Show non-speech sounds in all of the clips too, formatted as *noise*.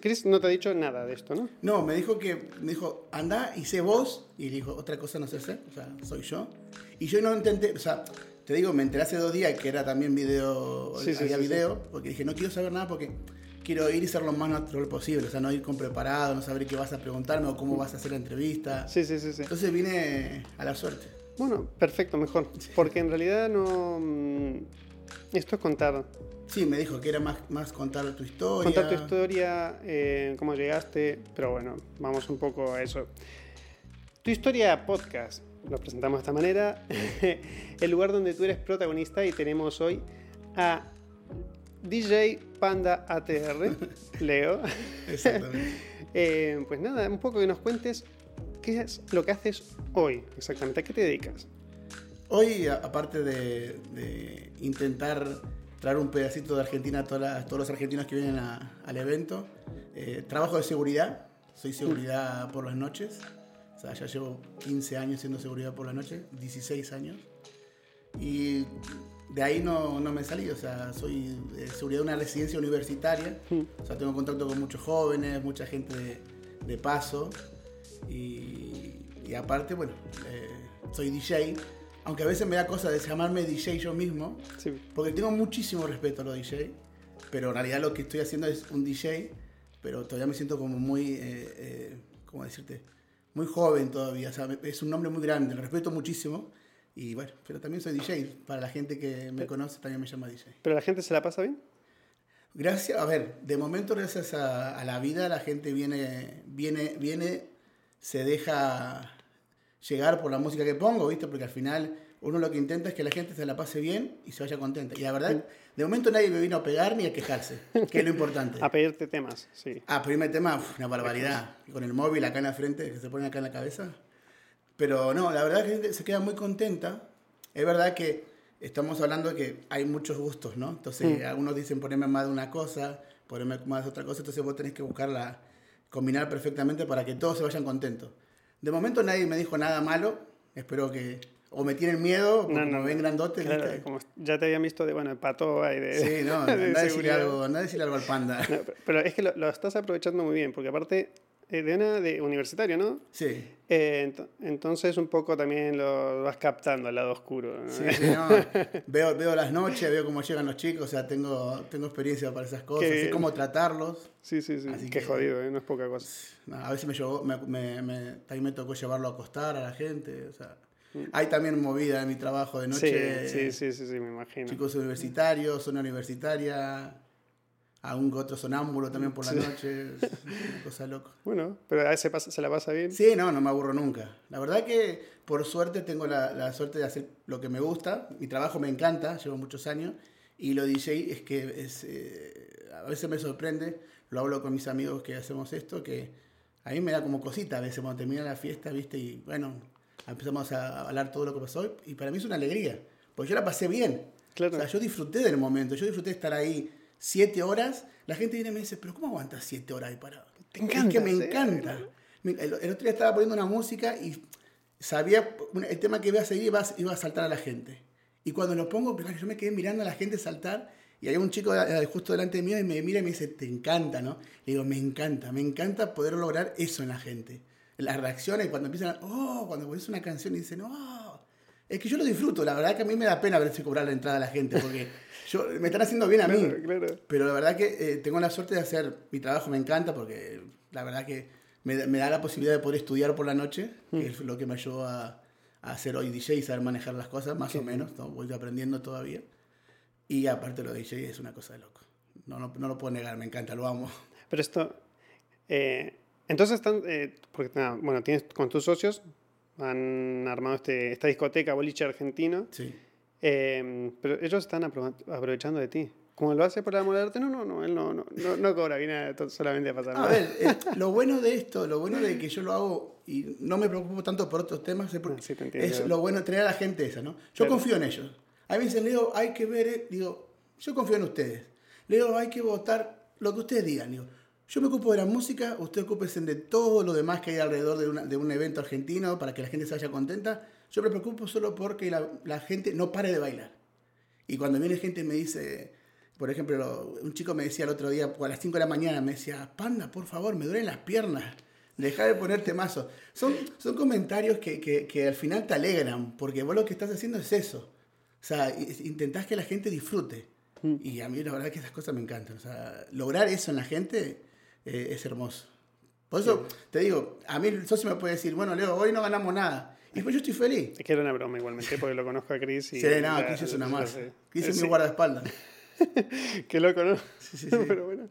Chris no te ha dicho nada de esto, ¿no? No, me dijo que, me dijo, anda y sé vos, y le dijo, otra cosa no sé hacer, o sea, soy yo. Y yo no intenté, o sea, te digo, me enteré hace dos días que era también video, Sí, había sí, sí. video, porque dije, no quiero saber nada porque quiero ir y ser lo más natural posible, o sea, no ir con preparado, no saber qué vas a preguntarme o cómo vas a hacer la entrevista. Sí, sí, sí, sí. Entonces vine a la suerte. Bueno, perfecto, mejor. Porque en realidad no... mm, Esto es contar. Sí, me dijo que era más, más contar tu historia. Contar tu historia, eh, cómo llegaste, pero bueno, vamos un poco a eso. Tu historia podcast, lo presentamos de esta manera, *laughs* el lugar donde tú eres protagonista y tenemos hoy a DJ Panda ATR, *laughs* Leo. Exactamente. *laughs* Eh, pues nada, un poco que nos cuentes qué es lo que haces hoy exactamente, a qué te dedicas. Hoy, aparte de, de intentar traer un pedacito de Argentina a, todas las- todos los argentinos que vienen a- al evento, eh, trabajo de seguridad, soy seguridad por las noches, o sea, ya llevo 15 años siendo seguridad por la noche, 16 años, y de ahí no, no me salí, o sea, soy de seguridad de una residencia universitaria, o sea, tengo contacto con muchos jóvenes, mucha gente de, de paso, y, y aparte, bueno, eh, soy DJ, aunque a veces me da cosa de llamarme DJ yo mismo, Sí, porque tengo muchísimo respeto a los DJ, pero en realidad lo que estoy haciendo es un DJ, pero todavía me siento como muy, eh, eh, ¿cómo decirte? Muy joven todavía, o sea, me- es un nombre muy grande, lo respeto muchísimo, y bueno, pero también soy DJ, para la gente que me conoce también me llama DJ. pero la gente se la pasa bien. Gracias, a ver, de momento gracias a, a la vida la gente viene, viene, viene, se deja llegar por la música que pongo, ¿viste? Porque al final uno lo que intenta es que la gente se la pase bien y se vaya contenta. Y la verdad, de momento nadie me vino a pegar ni a quejarse, que es lo importante. *laughs* A pedirte temas, sí. Ah, primer tema, uf, una barbaridad. Con el móvil acá en la frente, que se pone acá en la cabeza. Pero no, la verdad que la gente se queda muy contenta. Es verdad que estamos hablando de que hay muchos gustos, ¿no? Entonces, algunos dicen ponerme más de una cosa, ponerme más de otra cosa. Entonces, vos tenés que buscarla, combinar perfectamente para que todos se vayan contentos. De momento, nadie me dijo nada malo. Espero que. O me tienen miedo, porque No, no, me ven grandote. Claro, como ya te habían visto de, bueno, de patoa y de. Sí, no, *laughs* de anda a decirle algo, anda a decirle algo al panda. No, pero- pero es que lo, lo estás aprovechando muy bien, porque aparte eh, de universitario, ¿no? Sí. Eh, ent- entonces un poco también lo vas captando al lado oscuro. ¿no? Sí, sí, no. *laughs* veo, veo las noches, veo cómo llegan los chicos, o sea, tengo, tengo experiencia para esas cosas, sé cómo tratarlos. sí, sí. sí. Así Qué que- jodido, ¿eh? no es poca cosa. A veces me, llevó, me, me, me- también me tocó llevarlo a acostar a la gente, o sea, Mm. hay también movida en mi trabajo de Sí, noche, sí, sí, sí, sí, me imagino. chicos universitarios, zona universitaria, algún otro sonámbulo también por la noche, es una cosa loca. *laughs* Bueno, pero a veces pasa- se la pasa bien. Sí, no, no me aburro nunca. La verdad que por suerte tengo la, la suerte de hacer lo que me gusta. Mi trabajo me encanta, llevo muchos años. Y lo DJ es que es, eh, a veces me sorprende, lo hablo con mis amigos que hacemos esto, que a mí me da como cosita a veces cuando termina la fiesta, ¿viste? Y bueno, empezamos a hablar todo lo que pasó. Y para mí es una alegría, porque yo la pasé bien. Claro. O sea, yo disfruté del momento, yo disfruté de estar ahí siete horas. La gente viene y me dice, pero ¿cómo aguantas siete horas ahí parado? Te Es que me sí, encanta. El, el otro día estaba poniendo una música y sabía el tema que iba a seguir iba, a- iba a saltar a la gente. Y cuando lo pongo, yo me quedé mirando a la gente saltar y hay un chico eh, justo delante mío y me mira y me dice, te encanta, ¿no? Le digo, me encanta, me encanta poder lograr eso en la gente. Las reacciones cuando empiezan, a- oh, cuando pones una canción y dicen, oh. Es que yo lo disfruto, la verdad que a mí me da pena ver si cobrar la entrada a la gente, porque *laughs* yo, me están haciendo bien a mí. Claro, claro. Pero la verdad que eh, tengo la suerte de hacer mi trabajo, me encanta porque la verdad que me, da- me da la posibilidad de poder estudiar por la noche, que es lo que me ayudó a, a hacer hoy DJ y saber manejar las cosas, más o menos, ¿no? voy aprendiendo todavía. Y aparte lo de DJ es una cosa de loco. No, no, no lo puedo negar, me encanta, lo amo. Pero esto. eh, entonces están. eh, porque, nada, bueno, tienes con tus socios. Han armado este, esta discoteca boliche argentino. Sí. eh, pero ellos están apro- aprovechando de ti. Como lo hace por amor al arte, no, no, no, él no, no, no, no cobra, viene solamente a pasar. A ver, eh, lo bueno de esto, lo bueno de que yo lo hago y no me preocupo tanto por otros temas, es, porque Ah, sí, es lo bueno tener a la gente esa, ¿no? Yo Claro. confío en ellos. A mí me dicen, Leo, hay que ver, eh", digo, yo confío en ustedes. Leo, hay que votar lo que ustedes digan. Digo, yo me ocupo de la música, ustedes ocúpense de todo lo demás que hay alrededor de, una- de un evento argentino para que la gente se vaya contenta. Yo me preocupo solo porque la, la gente no pare de bailar. Y cuando viene gente me dice, Por ejemplo, un chico me decía el otro día, a las 5 de la mañana, me decía, Panda, por favor, me duelen las piernas. Deja de ponerte mazo. Son, son comentarios que, que, que, al final te alegran, porque vos lo que estás haciendo es eso. O sea, intentás que la gente disfrute. Mm. Y a mí la verdad que esas cosas me encantan. O sea, lograr eso en la gente eh, es hermoso. Por eso te digo, a mí el socio me puede decir, bueno, Leo, hoy no ganamos nada. Y pues yo estoy feliz. Es que era una broma igualmente, porque lo conozco a Chris. Y sí, no, Chris es una más. Chris es mi guardaespaldas. Qué loco, ¿no? Sí, sí, sí. Pero bueno.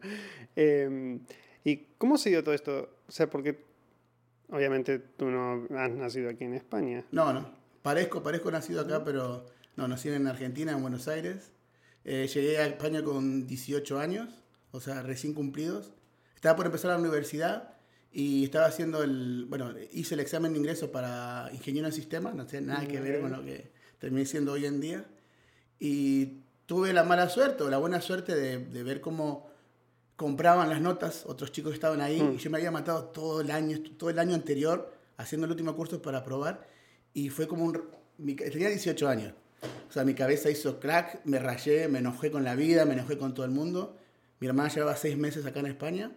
Eh, ¿Y cómo se dio todo esto? O sea, porque obviamente tú no has nacido aquí en España. No, no. Parezco, parezco nacido acá, pero no, nací en Argentina, en Buenos Aires. Eh, llegué a España con 18 años, o sea, recién cumplidos. Estaba por empezar la universidad y estaba haciendo el, bueno, hice el examen de ingreso para ingeniero en sistemas, no tiene nada que ver con lo que terminé siendo hoy en día. Y tuve la mala suerte o la buena suerte de, de ver cómo compraban las notas, otros chicos estaban ahí, mm. y yo me había matado todo el año, todo el año anterior haciendo el último curso para probar, y fue como un... tenía 18 años, o sea, mi cabeza hizo crack, me rayé, me enojé con la vida, me enojé con todo el mundo. Mi hermana llevaba seis meses acá en España,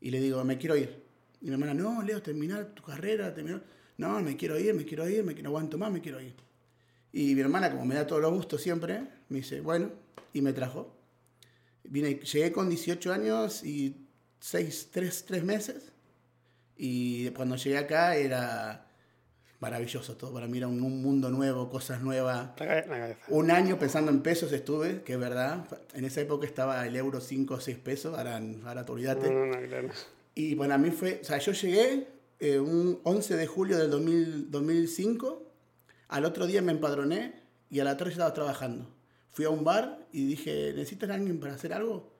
y le digo, me quiero ir. Y mi hermana, no, Leo, terminar tu carrera, terminar... No, me quiero ir, me quiero ir, me, no aguanto más, me quiero ir. Y mi hermana, como me da todos los gustos siempre, me dice, bueno, y me trajo. Vine, llegué con 18 años y 6, 3, 3 meses. Y cuando llegué acá era maravilloso todo. Para mí era un, mundo nuevo, cosas nuevas. Un año pensando en pesos estuve, que es verdad. En esa época estaba el euro 5 o 6 pesos, ahora, ahora te olvidate. No, no, claro. Y bueno, a mí fue, o sea, yo llegué eh, un 11 de julio del 2000, 2005, al otro día me empadroné y a la tarde estaba trabajando fui a un bar y dije, ¿necesitas alguien para hacer algo?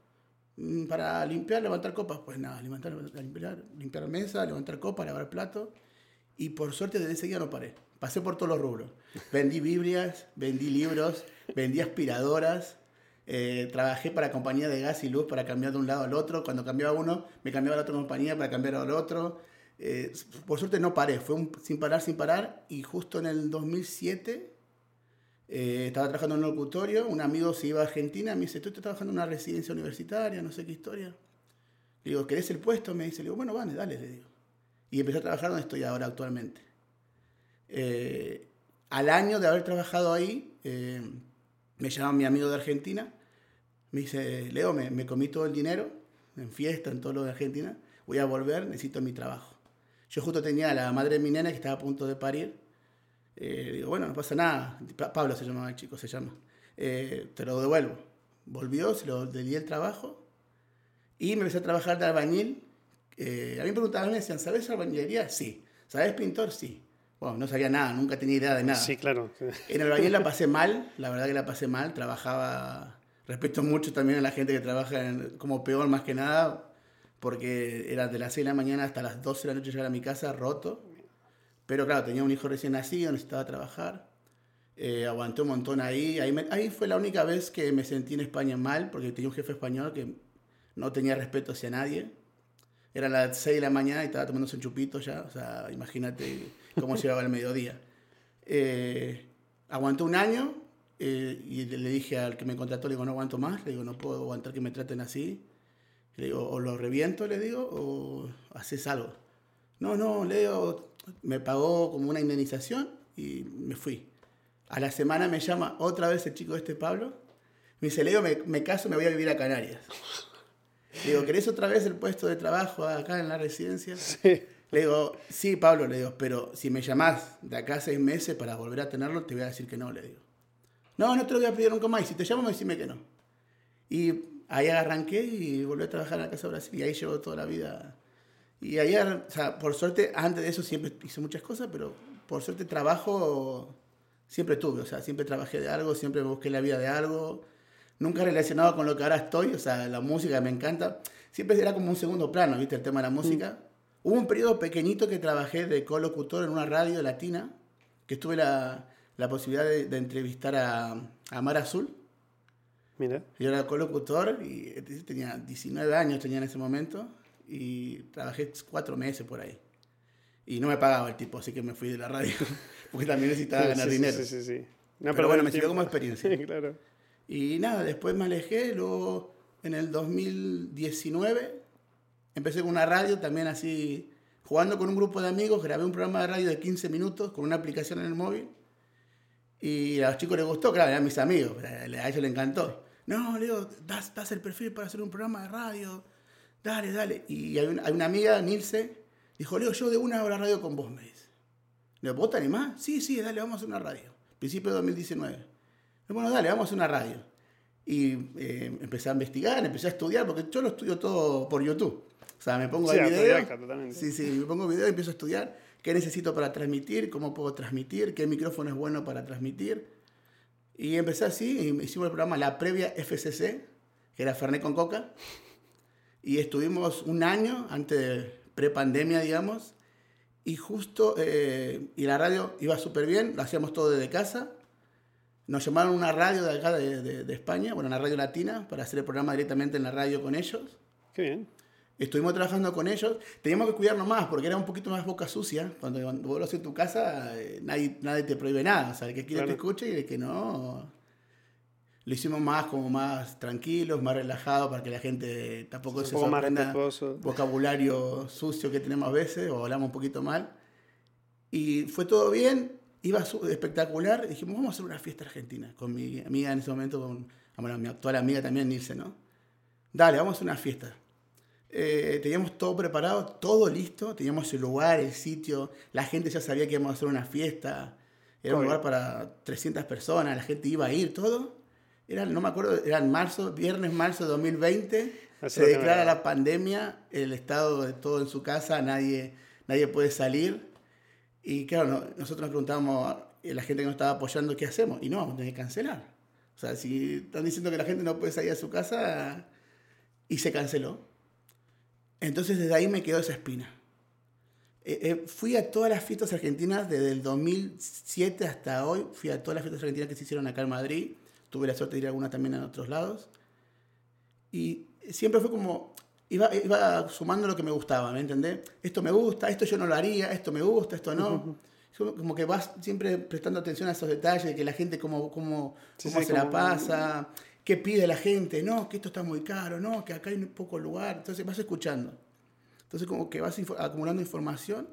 Mm, para limpiar, levantar copas. Pues nada, levantar, limpiar, limpiar mesa, levantar copas, lavar plato. Y por suerte desde ese día no paré. Pasé por todos los rubros. Vendí Biblias, vendí libros, vendí aspiradoras. Eh, trabajé para compañía de gas y luz para cambiar de un lado al otro. Cuando cambiaba uno, me cambiaba a la otra compañía para cambiar al otro. Eh, por suerte no paré, fue un, sin parar, sin parar. Y justo en el 2007 eh, estaba trabajando en un locutorio, un amigo se iba a Argentina, me dice, tú estás trabajando en una residencia universitaria, no sé qué historia. Le digo, ¿querés el puesto? Me dice, le digo, bueno, vale, dale, le digo. Y empecé a trabajar donde estoy ahora actualmente. Eh, al año de haber trabajado ahí, eh, me llama mi amigo de Argentina, me dice, Leo, me, comí todo el dinero, en fiesta, en todo lo de Argentina, voy a volver, necesito mi trabajo. Yo justo tenía a la madre de mi nena que estaba a punto de parir, eh, digo, bueno, no pasa nada. Pablo se llamaba el chico, se llama. Eh, te lo devuelvo. Volvió, se lo di el trabajo y me empecé a trabajar de albañil. Eh, a mí me preguntaban, me decían, ¿sabes albañilería? Sí. ¿Sabes pintor? Sí. Bueno, no sabía nada, nunca tenía idea de nada. Sí, claro. En el albañil la pasé *laughs* mal, la verdad que la pasé mal. Trabajaba, respeto mucho también a la gente que trabaja como peor más que nada, porque era de las 6 de la mañana hasta las 12 de la noche llegar a mi casa roto pero claro, tenía un hijo recién nacido, necesitaba trabajar. Eh, aguanté un montón ahí. Ahí, fue la única vez que me sentí en España mal, porque tenía un jefe español que no tenía respeto hacia nadie. Era las 6 de la mañana y estaba tomándose un chupito ya. O sea, imagínate cómo *laughs* se llevaba el mediodía. Eh, aguanté un año eh, y le dije al que me contrató, le digo, no aguanto más. Le digo, no puedo aguantar que me traten así. Le digo, o lo reviento, le digo, o haces algo. No, no, Leo, me pagó como una indemnización y me fui. A la semana me llama otra vez el chico este Pablo. Me dice, Leo, me, me caso, me voy a vivir a Canarias. Le digo, ¿querés otra vez el puesto de trabajo acá en la residencia? Sí. Le digo, sí, Pablo, le digo, pero si me llamás de acá seis meses para volver a tenerlo, te voy a decir que no, le digo. No, no te lo voy a pedir nunca más. Y si te llamo, me decime que no. Y ahí arranqué y volví a trabajar en la Casa Brasil. Y ahí llevo toda la vida y ayer, o sea, por suerte, antes de eso siempre hice muchas cosas, pero por suerte trabajo siempre tuve, o sea, siempre trabajé de algo, siempre busqué la vida de algo, nunca relacionado con lo que ahora estoy, o sea, la música me encanta, siempre era como un segundo plano, ¿viste? El tema de la música. Hubo un periodo pequeñito que trabajé de colocutor en una radio latina, que tuve la, la posibilidad de, entrevistar a, a Mar Azul. Mira. Yo era colocutor y tenía 19 años, tenía en ese momento y trabajé cuatro meses por ahí. Y no me pagaba el tipo, así que me fui de la radio, *laughs* porque también necesitaba ganar dinero. Sí, sí, sí. pero, bueno, me sirvió como experiencia. *laughs* claro. Y nada, después me alejé, luego en el 2019 empecé con una radio también así, jugando con un grupo de amigos, grabé un programa de radio de 15 minutos con una aplicación en el móvil. Y a los chicos les gustó, claro, eran mis amigos, a ellos les encantó. No, le digo, das, das el perfil para hacer un programa de radio, dale, dale. Y hay una, amiga, Nilce, dijo, Leo, yo de una hora radio con vos, me dice. Le ¿vos te animás? Sí, sí, dale, vamos a hacer una radio. Principio de 2019. Bueno, dale, vamos a hacer una radio. Y eh, empecé a investigar, empecé a estudiar, porque yo lo estudio todo por YouTube. O sea, me pongo Sí, el video. Sí, sí, me pongo video y empiezo a estudiar qué necesito para transmitir, cómo puedo transmitir, qué micrófono es bueno para transmitir. Y empecé así, y hicimos el programa La Previa FCC, que era Fernet con Coca. Y estuvimos un año, antes de prepandemia, digamos. Y justo, eh, y la radio iba súper bien, lo hacíamos todo desde casa. Nos llamaron a una radio de acá de, de- de España, bueno, una radio latina, para hacer el programa directamente en la radio con ellos. Qué bien. Estuvimos trabajando con ellos. Teníamos que cuidarnos más porque era un poquito más boca sucia. Cuando, cuando vos lo haces en tu casa, eh, nadie, nadie te prohíbe nada. O sea, el que quiere Claro. te escuche y el que no. Lo hicimos más como más tranquilos, más relajados para que la gente tampoco se sorprenda vocabulario sucio que tenemos a veces o hablamos un poquito mal. Y fue todo bien, iba espectacular. dijimos, vamos a hacer una fiesta argentina con mi amiga en ese momento, con bueno, mi actual amiga también, Nilce, ¿no? Dale, vamos a hacer una fiesta. Eh, teníamos todo preparado, todo listo, teníamos el lugar, el sitio, la gente ya sabía que íbamos a hacer una fiesta, era un lugar para 300 personas, la gente iba a ir, todo. Era, no me acuerdo, era en marzo, viernes, marzo de 2020, Eso se declara la pandemia, el estado de todo en su casa, nadie, nadie puede salir. Y claro, no- nosotros nos preguntábamos a la gente que nos estaba apoyando, ¿qué hacemos? Y no, vamos a tener que cancelar. O sea, si están diciendo que la gente no puede salir a su casa, y se canceló. Entonces desde ahí me quedó esa espina. Eh, eh, fui a todas las fiestas argentinas desde el 2007 hasta hoy. Fui a todas las fiestas argentinas que se hicieron acá en Madrid. Tuve la suerte de ir a algunas también en otros lados. Y siempre fue como, iba, iba sumando lo que me gustaba, ¿me entendés? Esto me gusta, esto yo no lo haría, esto me gusta, esto no. Como- Como que vas siempre prestando atención a esos detalles, de que la gente cómo, cómo, Sí, cómo sí, se la como- pasa, qué pide la gente, no, que esto está muy caro, no, que acá hay poco lugar. Entonces vas escuchando. Entonces como que vas acumulando información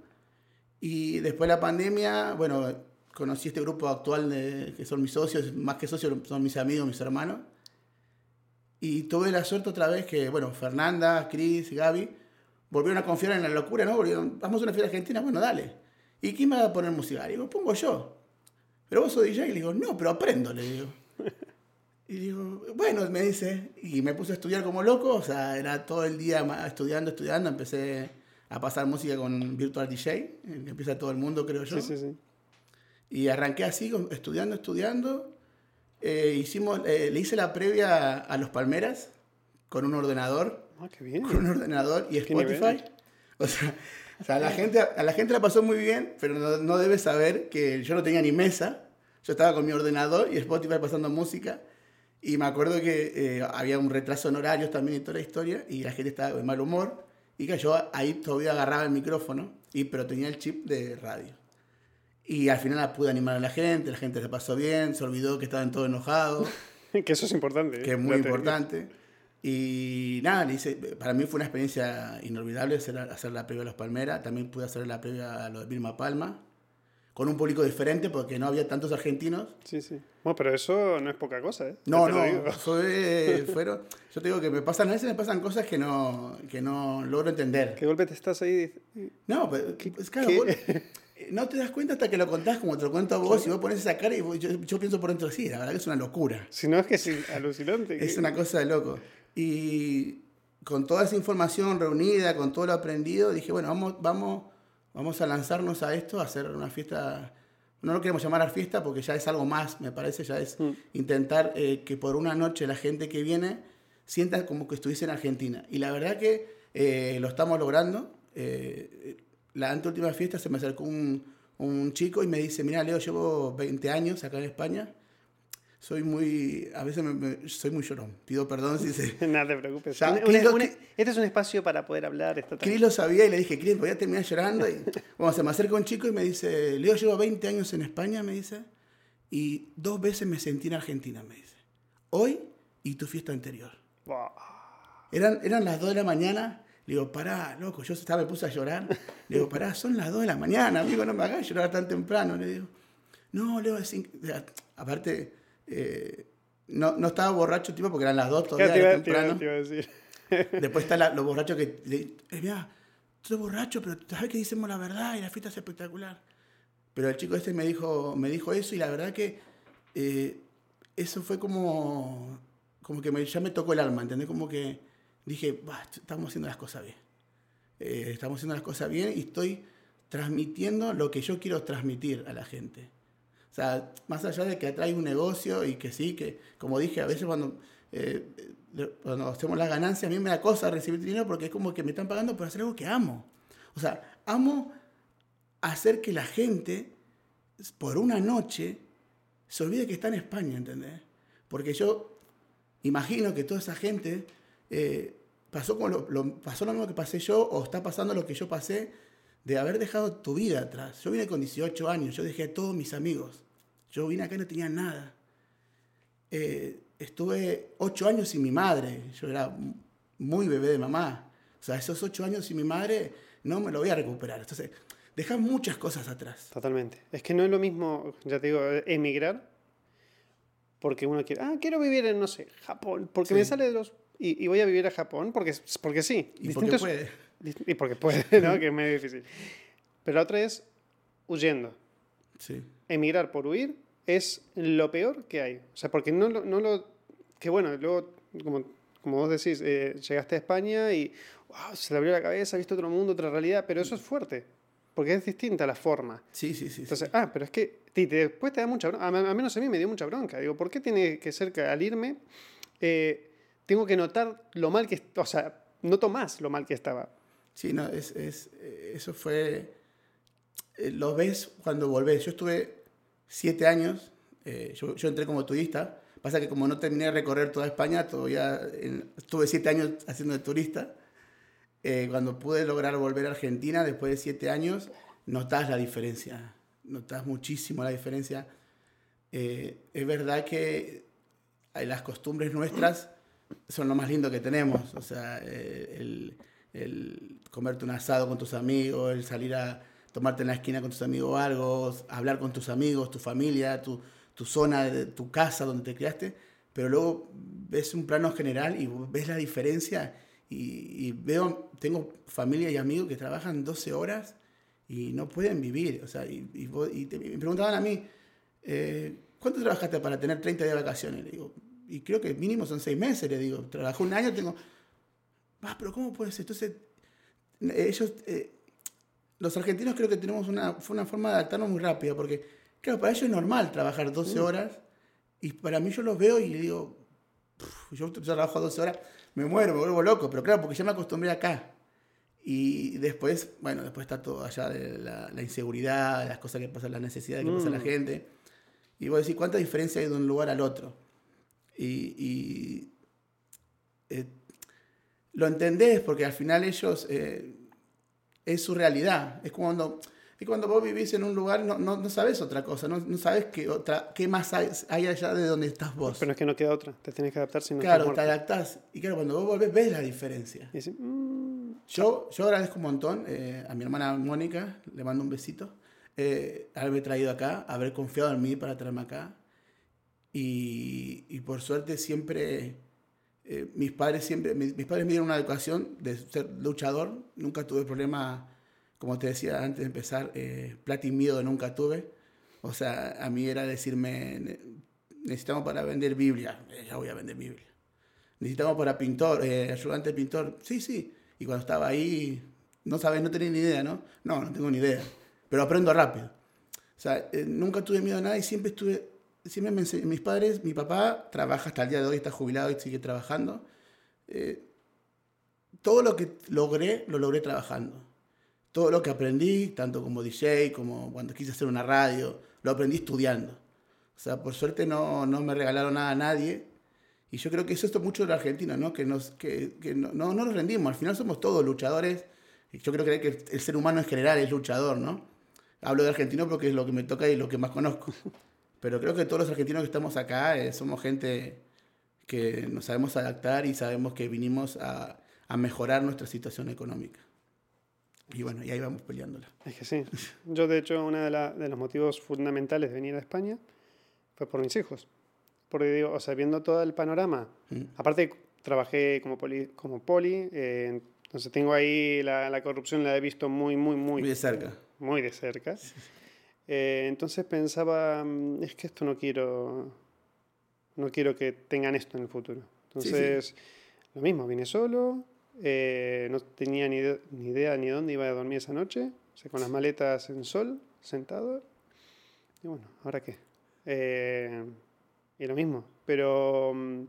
y después de la pandemia, bueno, conocí este grupo actual de, que son mis socios, más que socios, son mis amigos, mis hermanos. Y tuve la suerte otra vez que, bueno, Fernanda, Cris, Gaby, volvieron a confiar en la locura, ¿no? Volvieron, vamos a una fiesta argentina, bueno, dale. ¿Y quién me va a poner música? Le digo, pongo yo. Pero vos sos DJ, le digo, no, pero aprendo, le digo. *laughs* Y digo, bueno, me dice, y me puse a estudiar como loco, o sea, era todo el día estudiando, estudiando, empecé a pasar música con Virtual DJ, eh, empieza todo el mundo, creo yo. Sí, sí, sí. Y arranqué así, estudiando, estudiando. Eh, hicimos, eh, le hice la previa a los Palmeras con un ordenador, Ah, qué bien. con un ordenador y Spotify. nivel. O sea, o sea, a, la gente, a la gente la pasó muy bien, pero no, no debe saber que yo no tenía ni mesa. Yo estaba con mi ordenador y Spotify pasando música. Y me acuerdo que eh, había un retraso en horarios también y toda la historia, y la gente estaba de mal humor. Y que yo ahí todavía agarraba el micrófono, y, pero tenía el chip de radio. Y al final pude animar a la gente, la gente se pasó bien, se olvidó que estaban todos enojados, *laughs* que eso es importante. ¿eh? que es muy importante. Y nada, hice- para mí fue una experiencia inolvidable hacer, hacer la previa a Los Palmeras. También pude hacer la previa a lo de Vilma Palma, con un público diferente porque no había tantos argentinos. Sí, sí. Bueno, pero eso no es poca cosa, ¿eh? No, no, *laughs* fue, fueron, yo te digo que me pasan, a veces me pasan cosas que no, que no logro entender. Que golpe te estás ahí. No, pero es claro, qué? No te das cuenta hasta que lo contás como te lo cuento a vos y vos pones esa cara y vos- yo, yo pienso por dentro, sí, la verdad que es una locura. Si no es que es alucinante. Es una cosa de loco. Y con toda esa información reunida, con todo lo aprendido, dije, bueno, vamos, vamos, vamos a lanzarnos a esto, a hacer una fiesta. No lo queremos llamar a fiesta porque ya es algo más, me parece, ya es Mm. intentar eh, que por una noche la gente que viene sienta como que estuviese en Argentina. Y la verdad que eh, lo estamos logrando. Eh, la anteúltima fiesta se me acercó un, un chico y me dice, mira, Leo, llevo 20 años acá en España soy muy, a veces me- me- soy muy llorón. Pido perdón si se... *laughs* Nada te preocupes. Una- una- una- este es un espacio para poder hablar. Está Cris lo sabía y le dije, Cris, voy a terminar llorando. Y, *laughs* bueno, se me acerca un chico y me dice, Leo, llevo 20 años en España, me dice, y dos veces me sentí en Argentina, me dice. hoy y tu fiesta anterior. Buah. Eran, eran las 2 de la mañana. Le digo, pará, loco, yo estaba, me puse a llorar. Le digo, pará, son las 2 de la mañana, amigo, no me hagas llorar tan temprano. Le digo, no, Leo, es aparte, eh, no, no estaba borracho, tipo, porque eran las 2 ¿Qué todavía, era te iba- temprano. te iba a decir? Después está la- los borrachos que, le, eh, mira, estoy borracho, pero sabes que decimos la verdad y la fiesta es espectacular. Pero el chico este me dijo, me dijo eso y la verdad que eh, eso fue como, como que me- ya me tocó el alma, ¿entendés? Como que dije, "Bah, estamos haciendo las cosas bien. Eh, estamos haciendo las cosas bien y estoy transmitiendo lo que yo quiero transmitir a la gente. O sea, más allá de que atrae un negocio y que sí, que como dije, a veces cuando, eh, cuando hacemos las ganancias, a mí me da cosa recibir dinero porque es como que me están pagando por hacer algo que amo. O sea, amo hacer que la gente, por una noche, se olvide que está en España, ¿entendés? Porque yo imagino que toda esa gente eh, pasó, con lo, lo- pasó lo mismo que pasé yo o está pasando lo que yo pasé de haber dejado tu vida atrás. Yo vine con 18 años, yo dejé a todos mis amigos. Yo vine acá y no tenía nada. Eh, estuve 8 años sin mi madre. Yo era muy bebé de mamá. O sea, esos 8 años sin mi madre no me lo voy a recuperar. Entonces, dejar muchas cosas atrás. Totalmente. Es que no es lo mismo, ya te digo, emigrar porque uno quiere, ah, quiero vivir en, no sé, Japón, porque Sí. me sale de los... Y, y voy a vivir a Japón porque, porque sí. Y porque puede. Y porque puede, *laughs* ¿no? que es medio difícil. Pero la otra es huyendo. Sí. Emigrar por huir es lo peor que hay. O sea, porque no lo... No lo que bueno, luego, como, como vos decís, eh, llegaste a España y wow, se le abrió la cabeza, viste otro mundo, otra realidad, pero eso es fuerte, porque es distinta la forma. Sí, sí, sí. sí. Entonces, ah, pero es que ti- te- después te da mucha bronca. A, a menos a mí me dio mucha bronca. Digo, ¿por qué tiene que ser que al irme eh, tengo que notar lo mal que... O sea, noto más lo mal que estaba. Sí, no, es, es, eso fue... eh, Lo ves cuando volvés. Yo estuve siete años, eh, yo, yo entré como turista. Pasa que como no terminé de recorrer toda España, todavía en- estuve siete años haciendo de turista. Eh, cuando pude lograr volver a Argentina, después de siete años, notas la diferencia. Notas muchísimo la diferencia. Eh, es verdad que las costumbres nuestras son lo más lindo que tenemos. O sea, eh, el, el comerte un asado con tus amigos, el salir a tomarte en la esquina con tus amigos algo, hablar con tus amigos, tu familia, tu, tu zona, tu casa donde te criaste. Pero luego ves un plano general y ves la diferencia. Y, y veo, tengo familia y amigos que trabajan 12 horas y no pueden vivir. O sea, y, y y te- me preguntaban a mí, eh, ¿cuánto trabajaste para tener 30 días de vacaciones? Le digo, y creo que mínimo son 6 meses, le digo. Trabajé un año, tengo... Ah, pero ¿cómo puede ser? Entonces, ellos, eh, los argentinos creo que tenemos una, fue una forma de adaptarnos muy rápida, porque, claro, para ellos es normal trabajar 12 horas, y para mí yo los veo y digo, "Puf, yo trabajo 12 horas, me muero, me vuelvo loco, pero claro, porque ya me acostumbré acá. Y después, bueno, después está todo allá de la, la inseguridad, las cosas que pasan, las necesidades que pasa la Mm. gente. Y vos decís, ¿cuánta diferencia hay de un lugar al otro? Y, y, eh, lo entendés porque al final ellos, eh, es su realidad. Es cuando, es cuando vos vivís en un lugar, no, no, no sabes otra cosa, no, no sabes qué, otra, qué más hay, hay allá de donde estás vos. Pero es que no queda otra. Te tienes que adaptar si no claro, te adaptás. Y claro, cuando vos volvés ves la diferencia. Y dices, "Mm, Yo, yo agradezco un montón eh, a mi hermana Mónica, le mando un besito, haberme traído acá, haber confiado en mí para traerme acá. Y, y por suerte siempre, eh, mis padres siempre, mis, mis padres me dieron una educación de ser luchador, nunca tuve problema, como te decía antes de empezar, eh, plata y miedo nunca tuve. O sea, a mí era decirme, "Ne- necesitamos para vender Biblia, eh, ya voy a vender Biblia. Necesitamos para pintor, eh, ayudante de pintor, sí, sí. Y cuando estaba ahí, no sabes, no tenía ni idea, ¿no? No, no tengo ni idea. Pero aprendo rápido. O sea, eh, nunca tuve miedo a nada y siempre estuve, siempre me ense- mis padres, mi papá trabaja hasta el día de hoy, está jubilado y sigue trabajando. Eh, todo lo que logré, lo logré trabajando. Todo lo que aprendí, tanto como DJ, como cuando quise hacer una radio, lo aprendí estudiando. O sea, por suerte no, no me regalaron nada a nadie. Y yo creo que eso es mucho de la Argentina, ¿no? Que, nos, que, que no, no, no nos rendimos. Al final somos todos luchadores. Yo creo que el ser humano en general es luchador, ¿no? Hablo de argentino porque es lo que me toca y lo que más conozco. *laughs* Pero creo que todos los argentinos que estamos acá eh, somos gente que nos sabemos adaptar y sabemos que vinimos a, a mejorar nuestra situación económica. Y bueno, y ahí vamos peleándola. Es que sí. Yo, de hecho, uno de, de los motivos fundamentales de venir a España fue por mis hijos. Porque digo, o sea, viendo todo el panorama, Mm. aparte trabajé como poli, como poli eh, entonces tengo ahí la, la corrupción, la he visto muy, muy, muy, Muy de cerca. muy de cerca. Eh, entonces pensaba, mm, es que esto no quiero, no quiero que tengan esto en el futuro. Sí, sí. Entonces, lo mismo, vine solo, eh, no tenía ni, ni idea ni dónde iba a dormir esa noche, o sea, con las maletas en sol, sentado. Y bueno, ¿ahora qué? Eh, y lo mismo, pero mm,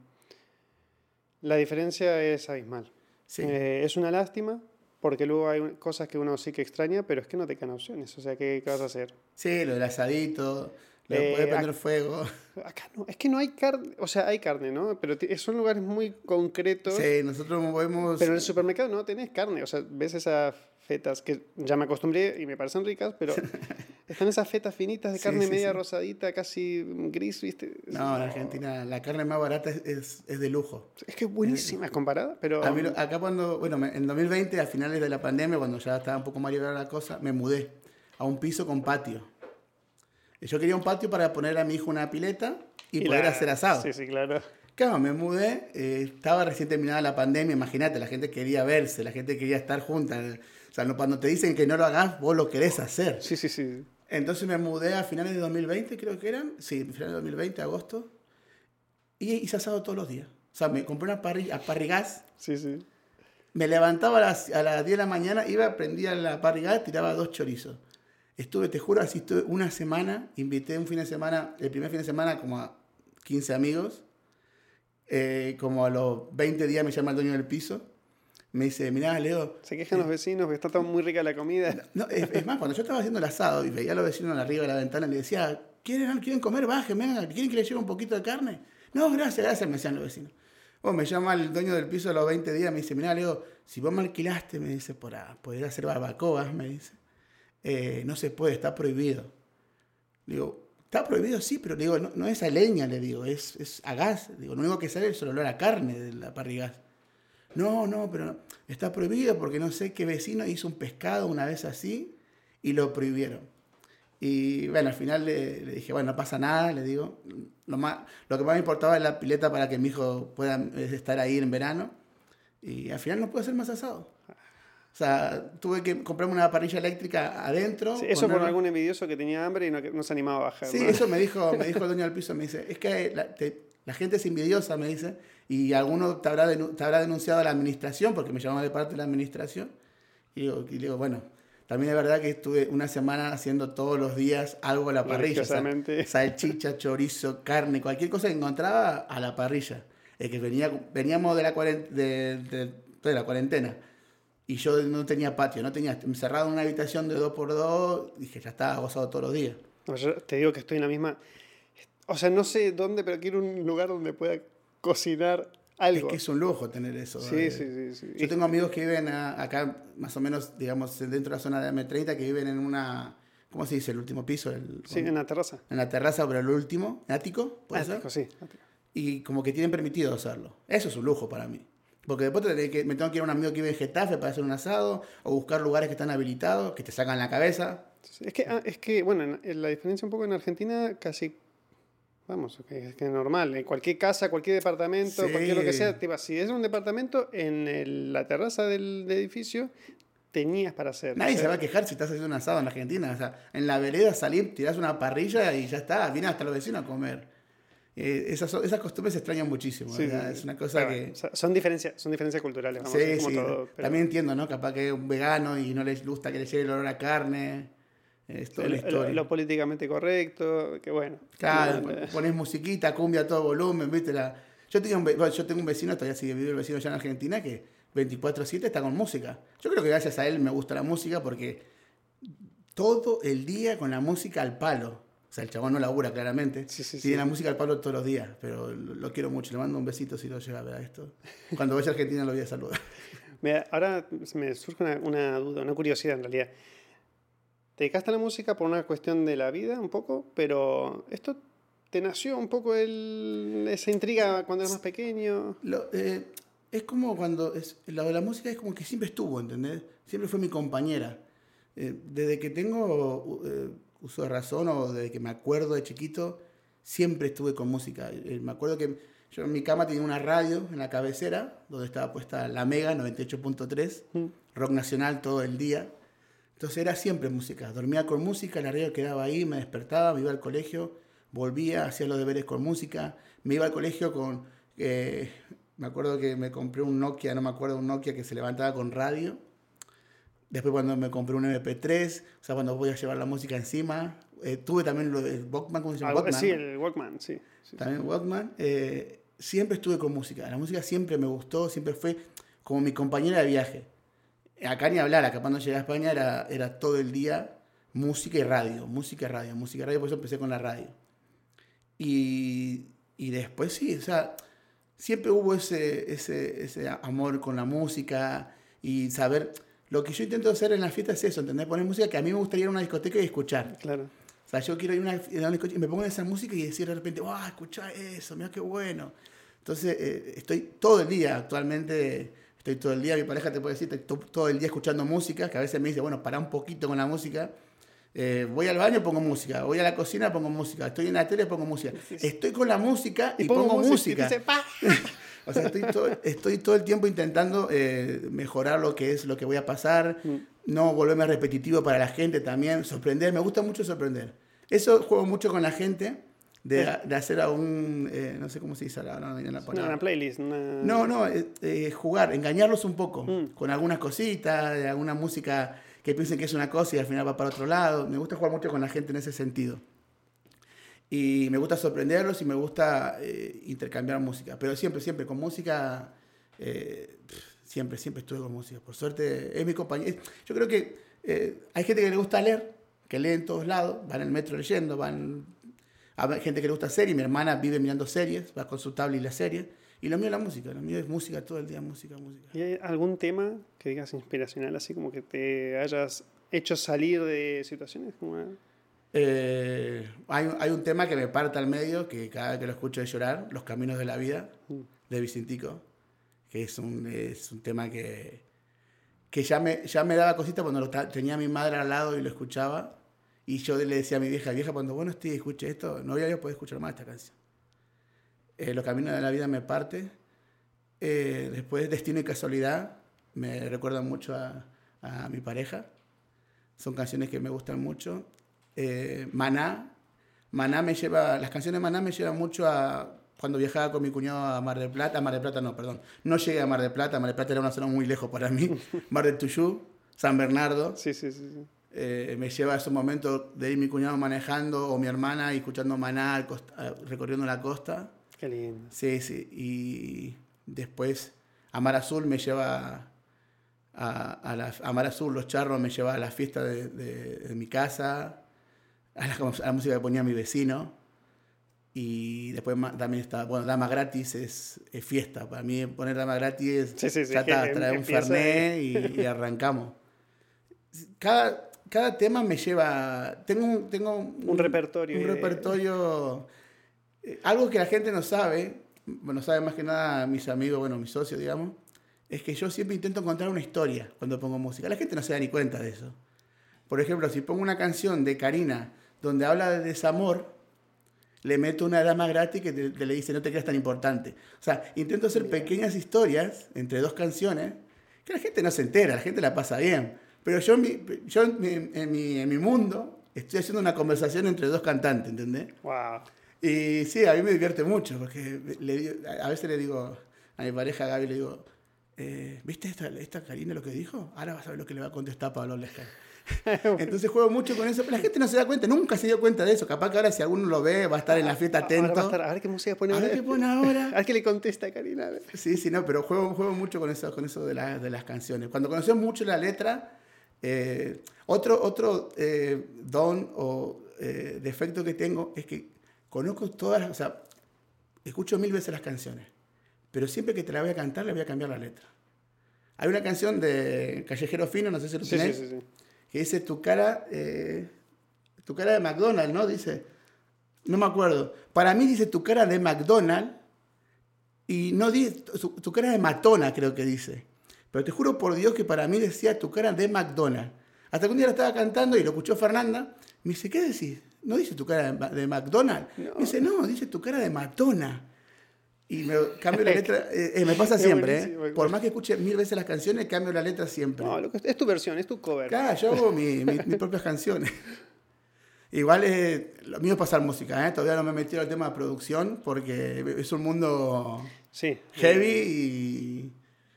la diferencia es abismal. Sí. Eh, es una lástima, porque luego hay cosas que uno sí que extraña, pero es que no te quedan opciones. O sea, ¿qué, qué vas a hacer? Sí, lo del asadito, lo de Eh, poder ac- prender fuego. *laughs* Acá no, es que no hay carne, o sea, hay carne, ¿no? Pero son lugares muy concretos. Sí, nosotros movemos... Pero en el supermercado no tenés carne, o sea, ves esas fetas que ya me acostumbré y me parecen ricas, pero *laughs* están esas fetas finitas de Sí, carne sí, media sí. rosadita, casi gris, ¿viste? No, en Argentina la carne más barata es, es, es de lujo. Es que es buenísima comparada, pero... A mí acá cuando, bueno, en 2020, a finales de la pandemia, cuando ya estaba un poco más liberada la cosa, me mudé a un piso con patio. Yo quería un patio para poner a mi hijo una pileta y, y poder la- hacer asado. Sí, sí, claro. Claro, me mudé, eh, estaba recién terminada la pandemia, imagínate, la gente quería verse, la gente quería estar junta. O sea, no- cuando te dicen que no lo hagas, vos lo querés hacer. Sí, sí, sí. Entonces me mudé a finales de 2020, creo que eran. Sí, finales de 2020, agosto. Y hice asado todos los días. O sea, me compré una parrilla, parrigás. Sí, sí. Me levantaba a las, a las 10 de la mañana, iba, prendía la parrigás, tiraba dos chorizos. Estuve, te juro, así estuve una semana. Invité un fin de semana, el primer fin de semana, como a 15 amigos. Eh, como a los 20 días me llama el dueño del piso. Me dice, mirá, Leo, Se quejan los vecinos que está tan muy rica la comida. no, es, es más, cuando yo estaba haciendo el asado y veía a los vecinos arriba de la ventana, le decía, ¿quieren, quieren comer? Bajen, vengan, ¿quieren que les lleve un poquito de carne? No, gracias, gracias, me decían los vecinos. Bueno, me llama el dueño del piso a los 20 días, me dice, mira, Leo, si vos me alquilaste, me dice, para poder hacer barbacoas, me dice, eh, no se puede, está prohibido. Le digo, está prohibido, sí, pero le digo, no, no es a leña, le digo, es, es a gas. Digo, lo único que sale es el olor a carne de la parrigás. No, no, pero no, está prohibido porque no sé qué vecino hizo un pescado una vez así y lo prohibieron. Y bueno, al final le, le dije, bueno, no pasa nada, le digo. Lo, más, lo que más me importaba es la pileta para que mi hijo pueda estar ahí en verano. Y al final no pude hacer más asado. O sea, tuve que comprarme una parrilla eléctrica adentro. Sí, eso por algún envidioso que tenía hambre y no, no se animaba a bajar. Sí, ¿no? eso me dijo, me *laughs* dijo el dueño del piso, me dice, es que la, te- la gente es envidiosa, me dice, y alguno te habrá, te habrá denunciado a la administración, porque me llamaba de parte de la administración. Y digo, y digo, bueno, también es verdad que estuve una semana haciendo todos los días algo a la parrilla. *laughs* salchicha, chorizo, carne, cualquier cosa que encontraba a la parrilla. Es que venía, veníamos de la, de, de- de la cuarentena. Y yo no tenía patio, no tenía encerrado en una habitación de dos por dos, dije, ya estaba gozado todos los días. No, yo te digo que estoy en la misma. O sea, no sé dónde, pero quiero un lugar donde pueda cocinar algo. Es que es un lujo tener eso. Sí, eh. sí, sí, sí. Yo tengo amigos que viven a- acá, más o menos, digamos, dentro de la zona de M30, que viven en una, ¿cómo se dice? El último piso, el- Sí, en la terraza. en la terraza, pero el último, ático, ¿puede ser? Ático, sí. ático. Y como que tienen permitido hacerlo. Eso es un lujo para mí. Porque después te que- me tengo que ir a un amigo que vive en Getafe para hacer un asado, o buscar lugares que están habilitados, que te sacan la cabeza. Sí, Es que, ah, es que, bueno, en- en la diferencia un poco en Argentina, casi, vamos, es que es normal. En cualquier casa, cualquier departamento, Sí. cualquier lo que sea, te si es un departamento, en el- la terraza del, del edificio tenías para hacer. Nadie O se va a quejar si estás haciendo un asado en Argentina. O sea, en la vereda salir, tirás una parrilla y ya está. Vienen hasta los vecinos a comer. Eh, esas, esas costumbres se extrañan muchísimo. Sí, ¿verdad? sí, es una cosa Pero que... son, diferencias, son diferencias culturales, vamos, Sí, como sí. todo. pero También entiendo, ¿no? Capaz que es un vegano y no le gusta que le llegue el olor a carne. Es toda la lo, lo- historia. lo políticamente correcto, que bueno. Claro, Eh, pones musiquita, cumbia a todo volumen, ¿viste? La... Yo, tengo un, bueno, yo tengo un vecino, todavía sigue vivo el vecino allá en Argentina, que 24-7 está con música. Yo creo que gracias a él me gusta la música porque todo el día con la música al palo. O sea, el chabón no labura claramente. Sí, sí, Tiene sí. la música al palo todos los días, pero lo, lo quiero mucho. Le mando un besito si lo llega a ver a esto. Cuando vaya a Argentina lo voy a saludar. *laughs* Mira, ahora me surge una, una duda, una curiosidad en realidad. Te dedicaste a la música por una cuestión de la vida un poco, pero ¿esto ¿Te nació un poco el, esa intriga cuando eras más pequeño? Lo, eh, es como cuando. Es, lo de la música es como que siempre estuvo, ¿entendés? Siempre fue mi compañera. Eh, desde que tengo eh, uso de razón o desde que me acuerdo de chiquito, siempre estuve con música. Eh, me acuerdo que yo en mi cama tenía una radio en la cabecera, donde estaba puesta la Mega 98.3, Mm. rock nacional todo el día. Entonces era siempre música. Dormía con música, la radio quedaba ahí, me despertaba, me iba al colegio, volvía, hacía los deberes con música. Me iba al colegio con. eh, me acuerdo que me compré un Nokia, no me acuerdo, un Nokia que se levantaba con radio. Después cuando me compré un MP3, o sea, cuando voy a llevar la música encima. Eh, tuve también lo del Walkman, ¿cómo se llama? Algo- Walkman, sí, el Walkman, sí. sí. también Walkman. eh, siempre estuve con música. La música siempre me gustó, siempre fue como mi compañera de viaje. Acá ni hablar, acá cuando llegué a España era, era todo el día música y radio, música y radio, música y radio, por eso empecé con la radio. Y, y después sí, o sea, siempre hubo ese, ese, ese amor con la música y saber... Lo que yo intento hacer en las fiestas es eso, ¿entendés? Poner música que a mí me gustaría ir a una discoteca y escuchar. Claro. O sea, yo quiero ir a una, a una discoteca y me pongo esa música y decir de repente, ¡wow! Escucha eso, mira qué bueno. Entonces, eh, estoy todo el día, actualmente, estoy todo el día, mi pareja te puede decir, estoy to- todo el día escuchando música, que a veces me dice, bueno, para un poquito con la música. Eh, voy al baño, pongo música. Voy a la cocina, pongo música. Estoy en la tele, pongo música. Estoy con la música y, pongo, música. y dice, "Pa". *laughs* O sea, estoy todo, estoy todo el tiempo intentando eh, mejorar lo que es lo que voy a pasar, Mm. no volverme repetitivo para la gente también, sorprender, me gusta mucho sorprender. Eso juego mucho con la gente, de, de hacer a un, eh, no sé cómo se dice no la No, palabra. una playlist. Una... No, no, eh, eh, jugar, engañarlos un poco, Mm. con algunas cositas, de alguna música que piensen que es una cosa y al final va para otro lado. Me gusta jugar mucho con la gente en ese sentido. Y me gusta sorprenderlos y me gusta eh, intercambiar música. Pero siempre, siempre, con música, eh, siempre, siempre estuve con música. Por suerte, es mi compañero. Yo creo que eh, hay gente que le gusta leer, que lee en todos lados, van en el metro leyendo, van... Hay gente que le gusta series, mi hermana vive mirando series, va con su tablet y la serie. Y lo mío es la música, lo mío es música todo el día, música, música. ¿Y hay algún tema que digas inspiracional, así como que te hayas hecho salir de situaciones? Como... Eh, hay, hay un tema que me parta al medio, que cada vez que lo escucho es llorar, Los Caminos de la Vida, Mm. de Vicentico, que es un, es un tema que, que ya, me, ya me daba cosita cuando lo tenía a mi madre al lado y lo escuchaba. Y yo le decía a mi vieja, vieja, cuando bueno esté y escuche esto, no voy a poder escuchar más esta canción. Eh, Los Caminos de la Vida me parte. Eh, después Destino y Casualidad, me recuerdan mucho a, a mi pareja. Son canciones que me gustan mucho. Eh, Maná, Maná me lleva, las canciones de Maná me llevan mucho a cuando viajaba con mi cuñado a Mar del Plata, a Mar del Plata no, perdón, no llegué a Mar del Plata, Mar del Plata era una zona muy lejos para mí, *laughs* Mar del Tuyú, San Bernardo, Sí, sí, sí. sí. Eh, me lleva a esos momentos de ir mi cuñado manejando o mi hermana y escuchando Maná costa- recorriendo la costa, Qué lindo. sí, sí, y después a Mar Azul me lleva a, a, la, a Mar Azul, Los Charros me lleva a la fiesta de, de- de mi casa, a la, a la música que ponía mi vecino. Y después también está, bueno, Dama Gratis es, es fiesta. Para mí poner Dama Gratis es Sí, sí, sí, traer un Fernet y, y arrancamos. Cada, cada tema me lleva, tengo un, tengo Un repertorio Un repertorio, eh, algo que la gente no sabe, bueno, sabe más que nada mis amigos, bueno, mis socios, digamos, es que yo siempre intento encontrar una historia cuando pongo música. La gente no se da ni cuenta de eso. Por ejemplo, si pongo una canción de Karina donde habla de desamor, le meto una dama gratis que te, te le dice no te creas tan importante. O sea, intento hacer pequeñas historias entre dos canciones que la gente no se entera, la gente la pasa bien. Pero yo, yo en, mi, en mi- en mi mundo estoy haciendo una conversación entre dos cantantes, ¿entendés? Wow. Y sí, a mí me divierte mucho, porque le a veces le digo a mi pareja Gaby, le digo, eh, ¿viste esta, esta Karina lo que dijo? Ahora vas a ver lo que le va a contestar Pablo Lescar. *laughs* Entonces juego mucho con eso, pero la gente no se da cuenta, nunca se dio cuenta de eso. Capaz que ahora si alguno lo ve, va a estar en la fiesta Ahora atento. va a estar- a ver qué música pone A ver ahora. qué pone ahora. *laughs* A ver qué le contesta Karina. Sí, sí, no, pero juego, juego mucho con eso, con eso de, la- de las canciones. Cuando conocemos mucho la letra, eh, otro, otro eh, don o eh, defecto que tengo es que conozco todas, o sea, escucho mil veces las canciones, pero siempre que te la voy a cantar le voy a cambiar la letra. Hay una canción de Callejero Fino, no sé si lo Sí, sí, tenés, sí, sí. que dice tu cara, eh, tu cara de McDonald's, ¿no? Dice, No me acuerdo. Para mí dice tu cara de McDonald's y no dice tu, tu cara de matona, creo que dice. Pero te juro por Dios que para mí decía tu cara de McDonald's. Hasta que un día la estaba cantando y lo escuchó Fernanda. Me dice, ¿qué decís? ¿No dice tu cara de, McDonald's? No. Me dice, no, dice tu cara de matona. Y me cambio la *laughs* letra. eh, eh, me pasa siempre, ¿eh? Por más que escuche mil veces las canciones, cambio la letra siempre. No, es tu versión, es tu cover. Claro, yo hago mi- mi- mis *laughs* propias canciones. Igual eh, lo mío es pasar música, ¿eh? Todavía no me he metido al tema de producción porque es un mundo Sí. heavy y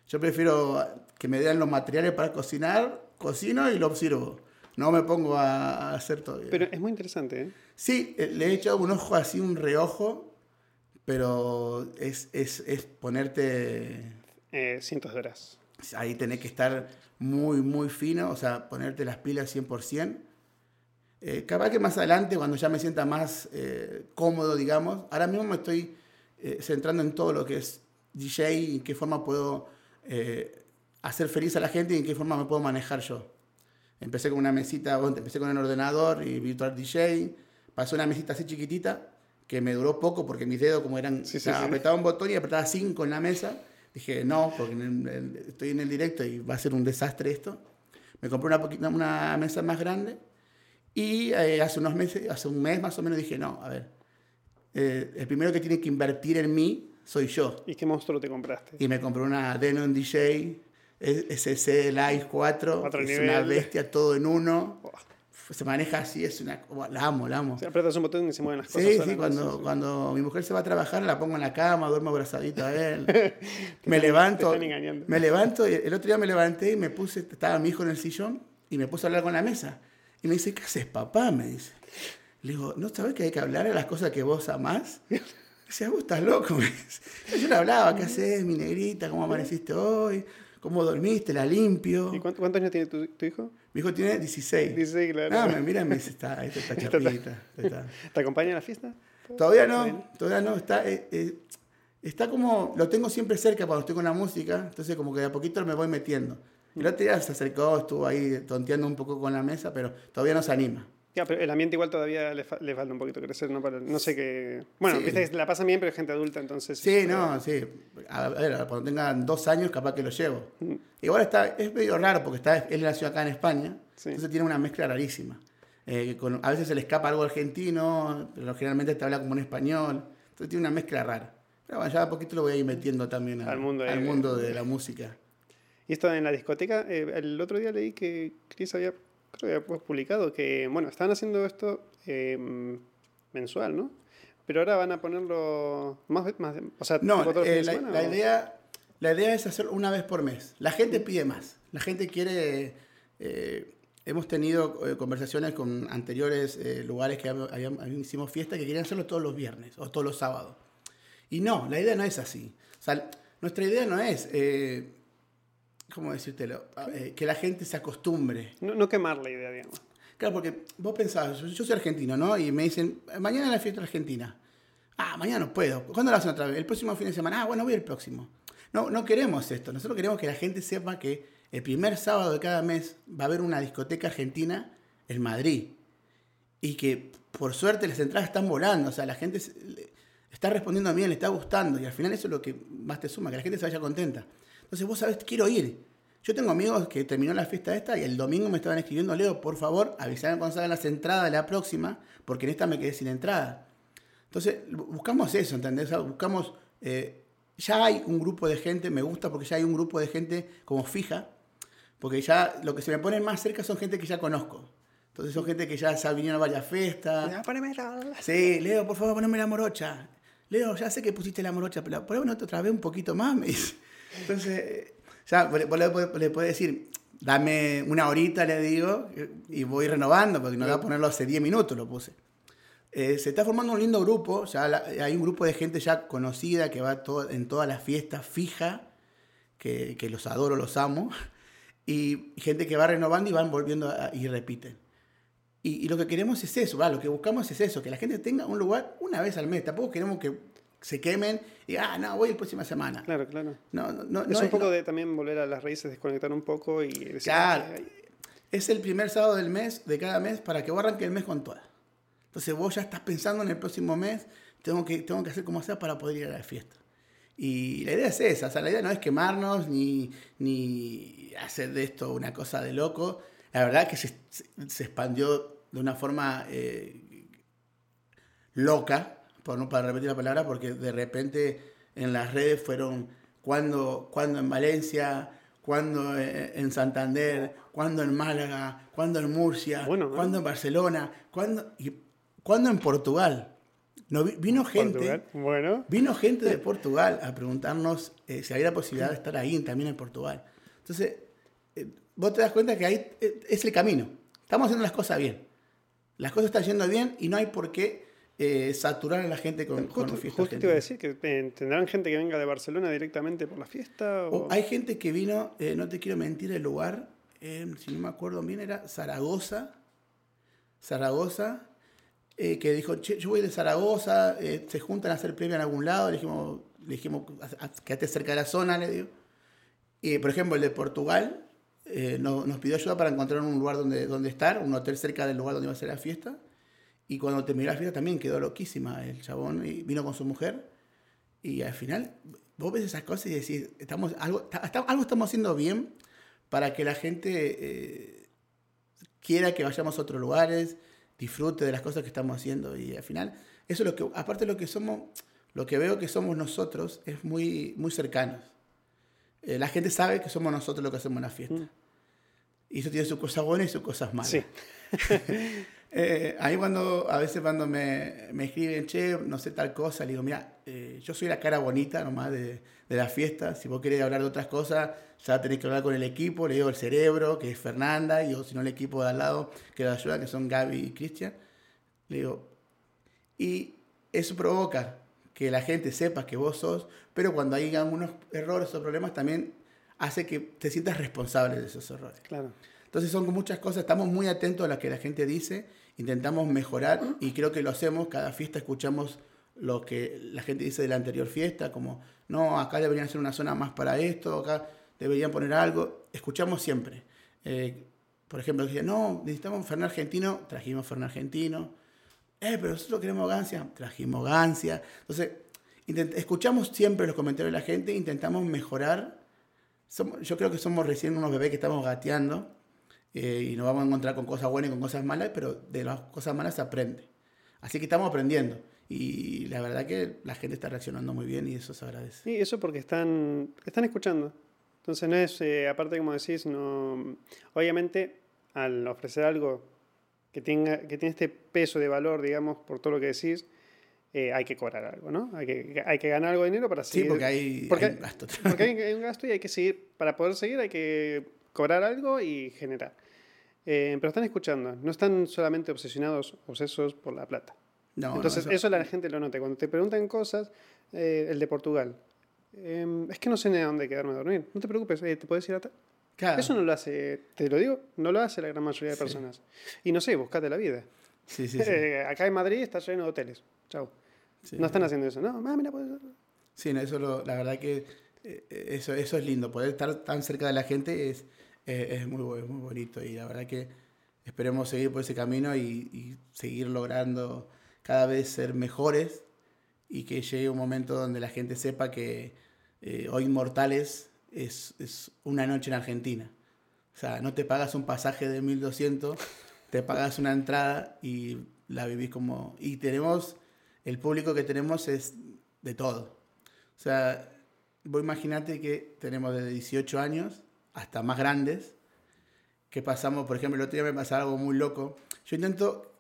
yo prefiero que me den los materiales para cocinar, cocino y lo sirvo. No me pongo a, hacer todo. Pero es muy interesante, ¿eh? Sí, eh, le he echado un ojo así, un reojo, pero es, es, es ponerte Eh, cientos de horas. ahí tenés que estar muy, muy fino, o sea, ponerte las pilas 100%. Eh, capaz que más adelante, cuando ya me sienta más eh, cómodo, digamos, ahora mismo me estoy eh, centrando en todo lo que es DJ y en qué forma puedo eh, hacer feliz a la gente y en qué forma me puedo manejar yo. Empecé con una mesita, bueno, empecé con el ordenador y Virtual DJ, pasé una mesita así chiquitita que me duró poco porque mis dedos como eran, Sí, sí, o sea, sí. apretaba un botón y apretaba cinco en la mesa. Dije, no, porque en el- el- estoy en el directo y va a ser un desastre esto. Me compré una, poquita, una mesa más grande y eh, hace unos meses, hace un mes más o menos dije, no, a ver, eh, el primero que tiene que invertir en mí soy yo. ¿Y qué monstruo te compraste? Y me compré una Denon DJ SC Live 4, Cuatro es una niveles. bestia todo en uno. Buah. Se maneja así, es una... La amo, la amo. O sea, apretas un botón y se mueven las cosas. Sí, sí, cuando, cuando mi mujer se va a trabajar la pongo en la cama, duermo abrazadito a él. *laughs* me levanto. te están engañando. Me levanto, y el otro día me levanté y me puse, estaba mi hijo en el sillón y me puse a hablar con la mesa. Y me dice, ¿qué haces, papá? Me dice. Le digo, ¿no sabes que hay que hablar de las cosas que vos amás? *laughs* Dice, vos estás loco. *laughs* Yo le hablaba, ¿qué haces, mi negrita? ¿Cómo amaneciste hoy? ¿Cómo dormiste? ¿La limpio? ¿Y cuánto- cuántos años tiene tu, tu hijo? Mi hijo tiene 16. Dice, claro. Ah, mira me dice, está, esta *laughs* está chapita. está. *laughs* ¿Te acompaña a la fiesta? Todavía no, todavía no. Está, eh, eh, está como, lo tengo siempre cerca cuando estoy con la música, entonces como que de a poquito me voy metiendo. El otro día se acercó, estuvo ahí tonteando un poco con la mesa, pero todavía no se anima. Ya, pero el ambiente igual todavía le, fa- falta un poquito crecer, ¿no? Para, no sé qué... Bueno, Sí. viste la pasan bien, pero es gente adulta, entonces... Sí, eh, no, sí. A ver, cuando tengan dos años capaz que lo llevo. Mm. Igual está, es medio raro porque está, él nació acá en España, Sí. entonces tiene una mezcla rarísima. Eh, con- a veces se le escapa algo argentino, pero generalmente te habla como en español, entonces tiene una mezcla rara. Pero bueno, ya a poquito lo voy a ir metiendo también a- Al mundo al de- mundo de la música. Y esto en la discoteca, eh, el otro día leí que Chris había, creo que había pu- publicado que, bueno, estaban haciendo esto eh, mensual, ¿no? Pero ahora van a ponerlo más, más o sea, No, eh, la, semana, la ¿o? idea, la idea es hacerlo una vez por mes. La gente pide más. La gente quiere... eh, hemos tenido eh, conversaciones con anteriores lugares que habíamos- habíamos- hicimos fiesta que querían hacerlo todos los viernes o todos los sábados. Y no, la idea no es así. O sea, nuestra idea no es... eh, ¿Cómo decírtelo? Eh, que la gente se acostumbre. No, no quemar la idea, digamos. Claro, porque vos pensabas, yo, yo soy argentino, ¿no? Y me dicen, mañana es la fiesta argentina. Ah, mañana no puedo. ¿Cuándo la hacen otra vez? El próximo fin de semana. Ah, bueno, voy el próximo. No, no queremos esto. Nosotros queremos que la gente sepa que el primer sábado de cada mes va a haber una discoteca argentina en Madrid. Y que por suerte las entradas están volando. O sea, la gente está respondiendo bien, le está gustando. Y al final eso es lo que más te suma, que la gente se vaya contenta. Entonces vos sabés, quiero ir. Yo tengo amigos que terminó la fiesta esta y el domingo me estaban escribiendo, Leo, por favor, avisame cuando salgan las entradas de la próxima, porque en esta me quedé sin entrada. Entonces, bu- buscamos eso, ¿entendés? O sea, buscamos, eh, ya hay un grupo de gente, me gusta porque ya hay un grupo de gente como fija, porque ya lo que se me pone más cerca son gente que ya conozco. Entonces son gente que ya, ya vinieron a varias fiestas. Poneme la- Sí, Leo, por favor, poneme la morocha. Leo, ya sé que pusiste la morocha, pero poneme otra vez un poquito más, me dice. Entonces, ya vos le, decir, dame una horita, le digo, y voy renovando, porque no da a ponerlo hace 10 minutos, lo puse. Eh, se está formando un lindo grupo, ya la- hay un grupo de gente ya conocida que va todo- en todas las fiestas fija, que, los adoro, los amo, y gente que va renovando y van volviendo y repiten. Y, y lo que queremos es eso, lo que buscamos es eso, que la gente tenga un lugar una vez al mes. Tampoco queremos que se quemen y, ah, no, voy la próxima semana. Claro, claro. No, no, no, es no un es- poco de también volver a las raíces, desconectar un poco y decir, Claro. "Ay, Es el primer sábado del mes, de cada mes, para que vos arranques el mes con todas. Entonces vos ya estás pensando en el próximo mes, tengo que, tengo que hacer como sea para poder ir a la fiesta. Y la idea es esa, o sea, la idea no es quemarnos ni, ni hacer de esto una cosa de loco. La verdad que se, se expandió de una forma eh, loca, por no para repetir la palabra, porque de repente en las redes fueron cuando, cuando en Valencia, cuando en Santander, cuando en Málaga, cuando en Murcia, cuando en Barcelona, cuando, y, cuando en Portugal. No, vino gente, bueno. vino gente de Portugal a preguntarnos eh, si había la posibilidad de estar ahí también en Portugal. Entonces, eh, vos te das cuenta que ahí eh, es el camino. Estamos haciendo las cosas bien. Las cosas están yendo bien y no hay por qué saturar a la gente con, justo, con Justo te iba a decir que tendrán gente que venga de Barcelona directamente por la fiesta. O... hay gente que vino, no te quiero mentir, el lugar, si no me acuerdo bien, era Zaragoza. Zaragoza eh, que dijo, yo voy de Zaragoza, eh, se juntan a hacer premio en algún lado, le dijimos, le dijimos quédate cerca de la zona, le digo. Y, por ejemplo, el de Portugal eh, nos, pidió ayuda para encontrar un lugar donde, donde estar, un hotel cerca del lugar donde iba a ser la fiesta. Y cuando terminó la fiesta también quedó loquísima el chabón, y vino con su mujer. Y al final, vos ves esas cosas y decís, estamos, algo, algo estamos haciendo bien para que la gente quiera que vayamos a otros lugares, disfrute de las cosas que estamos haciendo y al final, eso es lo que, aparte de lo que somos, lo que veo que somos nosotros es muy, muy cercanos. Eh, la gente sabe que somos nosotros lo que hacemos en la fiesta. Mm. Y eso tiene sus cosas buenas y sus cosas malas. Sí. *laughs* Eh, ahí cuando, a veces cuando me, me, escriben, che, no sé tal cosa, le digo, mira, eh, yo soy la cara bonita nomás de, de, la fiesta, si vos querés hablar de otras cosas, ya tenés que hablar con el equipo, le digo el cerebro, que es Fernanda, y o si no el equipo de al lado, que la ayuda, que son Gaby y Cristian. Le digo, y eso provoca que la gente sepa que vos sos, pero cuando hay algunos errores o problemas también hace que te sientas responsable de esos errores. Claro. Entonces son muchas cosas, estamos muy atentos a lo que la gente dice, intentamos mejorar y creo que lo hacemos, cada fiesta escuchamos lo que la gente dice de la anterior fiesta, como, no, acá deberían ser una zona más para esto, acá deberían poner algo, escuchamos siempre. Eh, por ejemplo, decían, no, necesitamos un Fernet argentino, trajimos Fernet argentino. Eh, pero nosotros queremos gancia, trajimos gancia. Entonces, escuchamos siempre los comentarios de la gente, intentamos mejorar. yo creo que somos recién unos bebés que estamos gateando eh, y nos vamos a encontrar con cosas buenas y con cosas malas, pero de las cosas malas se aprende. Así que estamos aprendiendo. Y la verdad que la gente está reaccionando muy bien y eso se agradece. Sí, eso porque están, están escuchando. Entonces no es, eh, aparte como decís, no, obviamente al ofrecer algo que, tenga, que tiene este peso de valor, digamos, por todo lo que decís, eh, hay que cobrar algo, ¿no? Hay que, hay que ganar algo de dinero para seguir. Sí, porque hay, hay un gasto. Porque hay, un gasto y hay que seguir, para poder seguir hay que cobrar algo y generar. Eh, pero están escuchando, no están solamente obsesionados, obsesos por la plata. No, Entonces, eso... la gente lo nota. Cuando te preguntan cosas, eh, el de Portugal, em, es que no sé ni a dónde quedarme a dormir. No te preocupes, eh, te puedes ir a Claro. Eso no lo hace, te lo digo, no lo hace la gran mayoría de personas. Y no sé, buscate la vida. Sí, sí, acá en Madrid está lleno de hoteles. Chao. no están haciendo eso. No, mira, puedes... Sí, no, eso lo, la verdad que eso, eso es lindo. Poder estar tan cerca de la gente es, es, muy, muy bonito y la verdad que esperemos seguir por ese camino y, seguir logrando cada vez ser mejores y que llegue un momento donde la gente sepa que eh, hoy Inmortales es, es, una noche en Argentina. O sea, no te pagas un pasaje de 1200, te pagas una entrada y la vivís como... Y tenemos, el público que tenemos es de todo. O sea, vos imaginate que tenemos desde 18 años hasta más grandes, que pasamos, por ejemplo, el otro día me pasaba algo muy loco. Yo intento,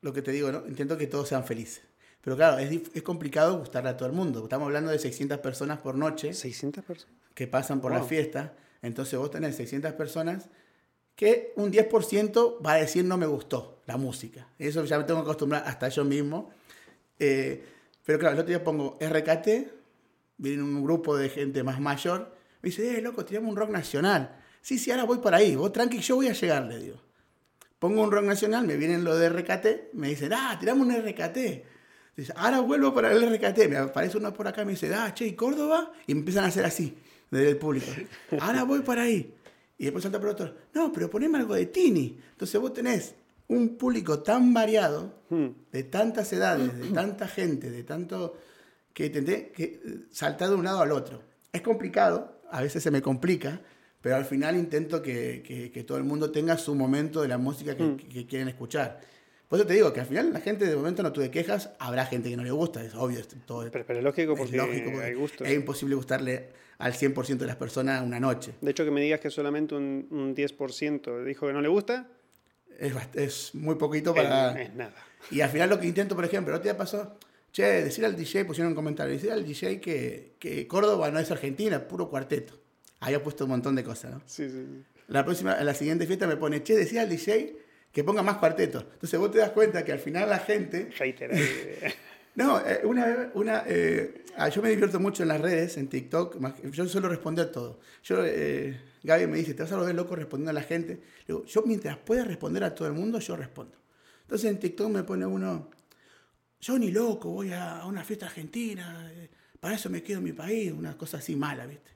lo que te digo, ¿no? Intento que todos sean felices. Pero claro, es, es complicado gustarle a todo el mundo. Estamos hablando de 600 personas por noche. 600 personas. Que pasan por la fiesta. Entonces vos tenés 600 personas que un 10% va a decir no me gustó la música. Eso ya me tengo que acostumbrar hasta yo mismo. Eh, pero claro, el otro día pongo RKT, viene un grupo de gente más mayor me dice, eh, loco, tiramos un rock nacional. Sí, sí, ahora voy por ahí. Vos tranqui, yo voy a llegar, le digo. Pongo un rock nacional, me vienen lo de RKT, me dicen, ah, tiramos un RKT. Dice, ahora vuelvo para el RKT. Me aparece uno por acá me dice, ah, che, ¿y Córdoba? Y me empiezan a hacer así, desde el público. *laughs* Ahora voy para ahí. Y después salta por otro, no, pero poneme algo de Tini. Entonces vos tenés un público tan variado, Hmm. de tantas edades, de tanta gente, de tanto que que saltar de un lado al otro. Es complicado, a veces se me complica, pero al final intento que, que- que todo el mundo tenga su momento de la música que, Mm. que- quieren escuchar. Por eso te digo que al final la gente de momento no tuve quejas, habrá gente que no le gusta, es obvio, es todo Pero, pero es lógico es porque lógico, porque hay gustos. es imposible gustarle al 100% de las personas una noche. De hecho, que me digas que solamente un, un 10% dijo que no le gusta, Es, es muy poquito para... es, es nada. Y al final lo que intento, por ejemplo, el otro día pasó, che, decir al DJ, pusieron un comentario, decir al DJ que, que Córdoba no es Argentina, puro cuarteto. Había puesto un montón de cosas, ¿no? Sí, sí, sí. La próxima, la siguiente fiesta me pone, che, decía al DJ que ponga más cuartetos. Entonces vos te das cuenta que al final la gente... *laughs* Ahí. *laughs* No, eh, una vez, una, eh, ah, yo me divierto mucho en las redes, en TikTok, yo suelo responder todo. Yo, eh, Gaby me dice, te vas a volver loco respondiendo a la gente. Digo, yo mientras pueda responder a todo el mundo, yo respondo. Entonces en TikTok me pone uno, yo ni loco, voy a, una fiesta argentina, eh, para eso me quedo en mi país, una cosa así mala, ¿viste?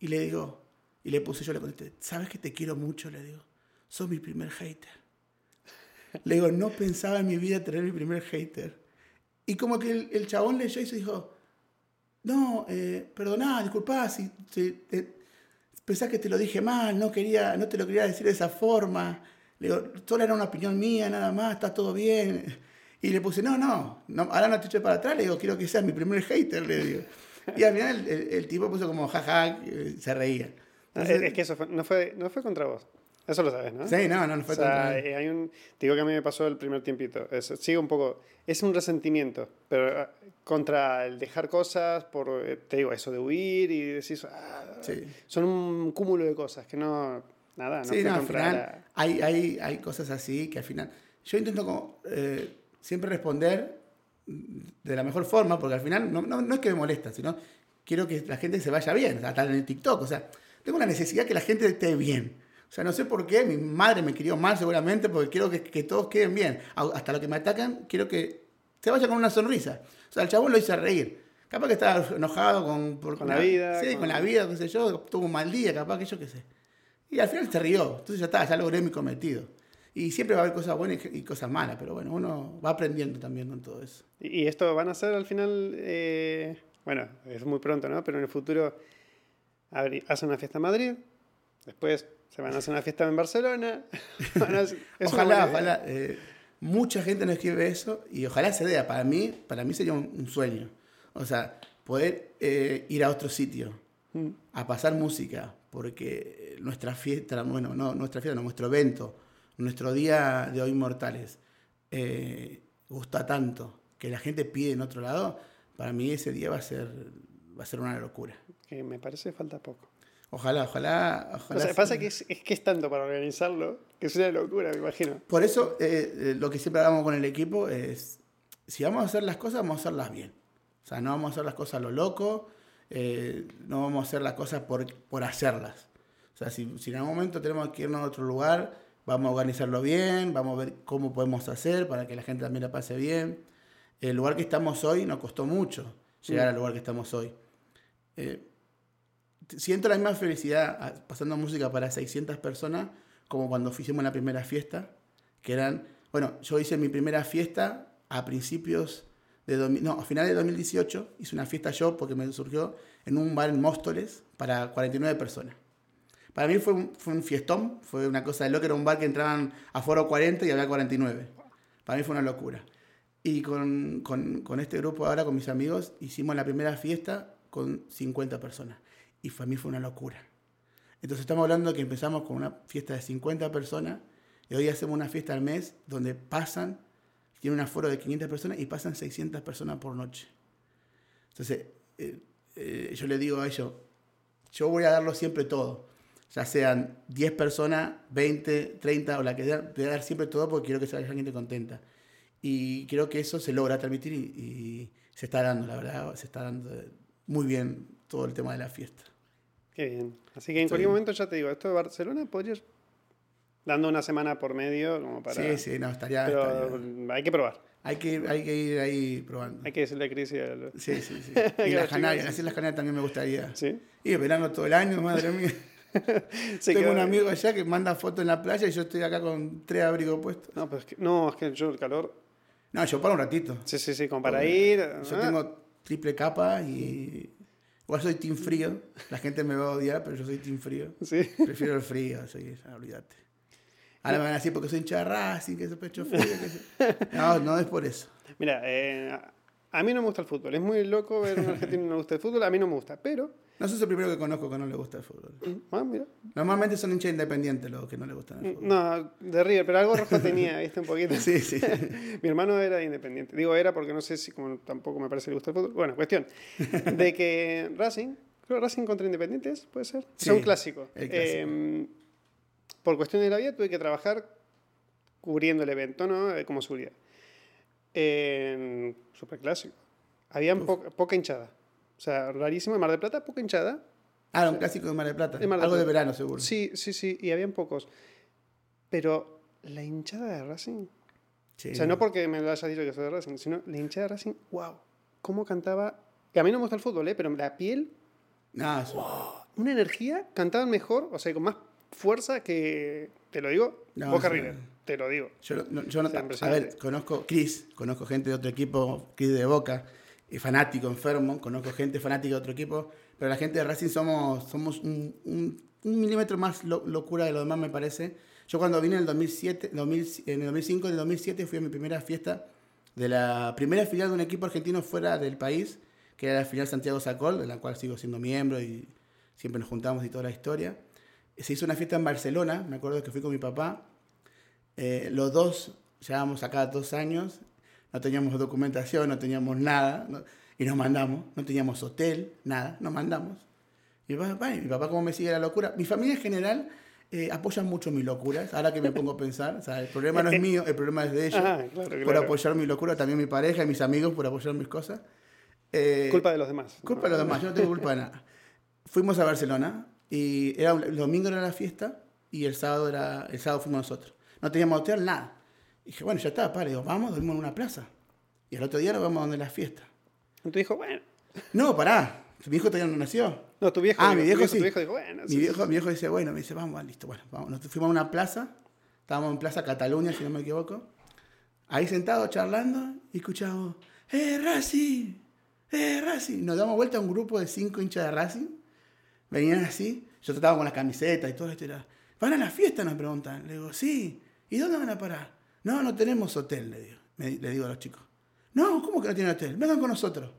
Y le digo, y le puse, yo le contesté, ¿sabes que te quiero mucho? Le digo, sos mi primer hater. Le digo, no pensaba en mi vida tener mi primer hater. Y como que el, el chabón leyó y se dijo, no, eh, perdoná, si, pensás que te lo dije mal, no, quería, no te lo quería decir de esa forma. Le digo, solo era una opinión mía, nada más, está todo bien. Y le puse, no, no, no ahora no te eché para atrás, le digo, quiero que seas mi primer hater, le digo. Y al final el, el- el tipo puso como jaja, eh, se reía. Entonces- es, es que eso fue- no, fue, no fue contra vos. Eso lo sabes, ¿no? Sí, no, no, no fue o sea, contra- eh, hay un, te digo que a mí me pasó el primer tiempito. Es, sigue un poco. Es un resentimiento, pero ah, contra el dejar cosas, por, eh, te digo, eso de huir y decir. ah, Sí. Son un cúmulo de cosas que no. Nada, no sí, no, al final la- hay, hay, hay cosas así que al final. Yo intento como, eh, siempre responder de la mejor forma, porque al final no, no, no es que me molesta, sino quiero que la gente se vaya bien, hasta en el TikTok. O sea, tengo la necesidad que la gente esté bien. O sea, no sé por qué, mi madre me crió mal seguramente, porque quiero que, que todos queden bien. Hasta lo que me atacan, quiero que se vaya con una sonrisa. O sea, el chabón lo hice reír. Capaz que estaba enojado con, por- Con la vida, Sí, con- con la vida, qué sé yo, tuvo un mal día, capaz que yo qué sé. Y al final se rió. Entonces ya está, ya logré mi cometido. Y siempre va a haber cosas buenas y cosas malas, pero bueno, uno va aprendiendo también con todo eso. Y esto van a ser al final. eh, bueno, es muy pronto, ¿no? Pero en el futuro. Hacen una fiesta en Madrid. Después se van a hacer una fiesta en Barcelona. *laughs* ojalá, ojalá. eh, mucha gente nos escribe eso y ojalá se dé. Para mí, para mí sería un, un sueño. O sea, poder eh, ir a otro sitio, Mm. a pasar música, porque nuestra fiesta, bueno, no nuestra fiesta, no, nuestro evento, nuestro día de hoy mortales, eh, gusta tanto que la gente pide en otro lado, para mí ese día va a ser, va a ser una locura. Que me parece falta poco. Ojalá, ojalá, O ojalá. sea, pasa que es, es que es tanto para organizarlo que es una locura, me imagino. Por eso, eh, eh, lo que siempre hablamos con el equipo es, si vamos a hacer las cosas, vamos a hacerlas bien. O sea, no vamos a hacer las cosas a lo loco, eh, no vamos a hacer las cosas por, por hacerlas. O sea, si, si en algún momento tenemos que irnos a otro lugar, vamos a organizarlo bien, vamos a ver cómo podemos hacer para que la gente también la pase bien. El lugar que estamos hoy nos costó mucho llegar Mm. al lugar que estamos hoy. Eh, siento la misma felicidad ah, pasando música para 600 personas como cuando hicimos la primera fiesta, que eran, bueno, yo hice mi primera fiesta a principios de, no, a finales de 2018, hice una fiesta yo porque me surgió en un bar en Móstoles para 49 personas. Para mí fue un, fue un fiestón, fue una cosa de loco, era un bar que entraban a foro 40 y había 49. Para mí fue una locura. Y con, con- con este grupo ahora, con mis amigos, hicimos la primera fiesta con 50 personas. Y para mí fue una locura. Entonces estamos hablando que empezamos con una fiesta de 50 personas y hoy hacemos una fiesta al mes donde pasan, tiene un aforo de 500 personas y pasan 600 personas por noche. Entonces, eh, eh, yo le digo a ellos, yo voy a darlo siempre todo. Ya sean 10 personas, 20, 30 o la que sea, voy a dar siempre todo porque quiero que la gente contenta. Y creo que eso se logra transmitir y, y se está dando, la verdad, se está dando muy bien todo el tema de la fiesta. Qué bien. Así que en Sí. cualquier momento ya te digo, esto de Barcelona podrías dando una semana por medio como para... Sí, sí, no, estaría... Pero estaría- hay que probar. Hay, que, ir- hay que ir ahí probando. Hay que decirle a Cris y a lo- Sí, sí, sí. *laughs* Y los las Canarias, así las Canarias también me gustaría. ¿Sí? Y verano todo el año, madre mía. *laughs* Tengo quedó- un amigo allá que manda fotos en la playa y yo estoy acá con tres abrigos puestos. No, pero es que, no, es que yo el calor. No, yo paro un ratito. Sí, sí, sí, como para ir. Yo ah, tengo triple capa y. Igual soy team frío. La gente me va a odiar, pero yo soy team frío. Sí. Prefiero el frío, soy, olvídate. Ahora me van a decir porque soy hincha de Racing, que soy pecho frío. que *laughs* No, no es por eso. Mira, eh, a- mí no me gusta el fútbol. Es muy loco ver a un argentino que no le gusta el fútbol. A mí no me gusta, pero. No sos el primero que conozco que no le gusta el fútbol. Ah, mira. Normalmente son hinchas independientes los que no le gustan el fútbol. No, de River, pero algo rojo *laughs* tenía, ¿viste? Un poquito. Sí, sí. *laughs* Mi hermano era de independiente. Digo era porque no sé si, como tampoco me parece que le gusta el fútbol. Bueno, cuestión. De que *laughs* Racing, creo Racing contra Independientes, puede ser. Sí, es un clásico. clásico. Eh, por cuestión de la vida tuve que trabajar cubriendo el evento, ¿no? Eh, Como seguridad. En super clásico. Había poca hinchada. O sea, rarísimo. En Mar del Plata, poca hinchada. Ah, un clásico de Mar del Plata. De Mar del Algo de verano, seguro. Sí, sí, sí. Y habían pocos. Pero la hinchada de Racing. Sí. O sea, no porque me lo haya dicho que soy de Racing, sino la hinchada de Racing, wow, cómo cantaba. Que a mí no me gusta el fútbol, ¿eh? pero la piel, No, eso- una energía, cantaban mejor, o sea, con más fuerza que, te lo digo, No, Boca sí. River, te lo digo. Yo, no- yo no, a ver, conozco Chris, conozco gente de otro equipo, Chris de Boca, fanático, enfermo, conozco gente fanática de otro equipo, pero la gente de Racing somos, somos un, un- milímetro más lo- locura de lo demás, me parece. Yo cuando vine en el 2007, 2000 en el 2005, en el 2007 fui a mi primera fiesta de la primera filial de un equipo argentino fuera del país, que era la filial Santiago Sacol, de la cual sigo siendo miembro y siempre nos juntamos y toda la historia. Se hizo una fiesta en Barcelona, me acuerdo que fui con mi papá, eh, los dos llevábamos acá dos años, no teníamos documentación, no teníamos nada, no- y nos mandamos, no teníamos hotel, nada, nos mandamos. Y mi papá, mi papá como me sigue la locura. Mi familia en general eh, apoya mucho mis locuras, ahora que me pongo a pensar, o sea, el problema no es *laughs* mío, el problema es de ellos, Ah, claro, por claro. apoyar mi locura, también mi pareja y mis amigos por apoyar mis cosas. Eh, Culpa de los demás. Culpa de los demás, yo no tengo culpa de nada. Fuimos a Barcelona y era el domingo era la fiesta y el sábado era el sábado fuimos nosotros. No teníamos hotel, nada. Y dije, bueno, ya está, padre, digo, vamos, dormimos en una plaza. Y el otro día nos vamos a donde la fiesta. Y tu hijo, bueno. No, pará, mi hijo todavía no nació. No, tu viejo. Ah, digo, mi tu viejo sí. Tu viejo dijo, bueno. Mi viejo, mi viejo dice, bueno, me dice, vamos, listo, bueno, vamos. Nos fuimos a una plaza, estábamos en Plaza Cataluña, si no me equivoco. Ahí sentados charlando y escuchamos, ¡eh, Racing! ¡eh, Racing! Nos damos vuelta a un grupo de cinco hinchas de Racing. Venían así, yo trataba con las camisetas y todo esto. Era, ¿Van a la fiesta? Nos preguntan. Le digo, sí. ¿Y dónde van a parar? No, no tenemos hotel, le digo, me- le digo a los chicos. No, ¿cómo que no tienen hotel? Vengan con nosotros.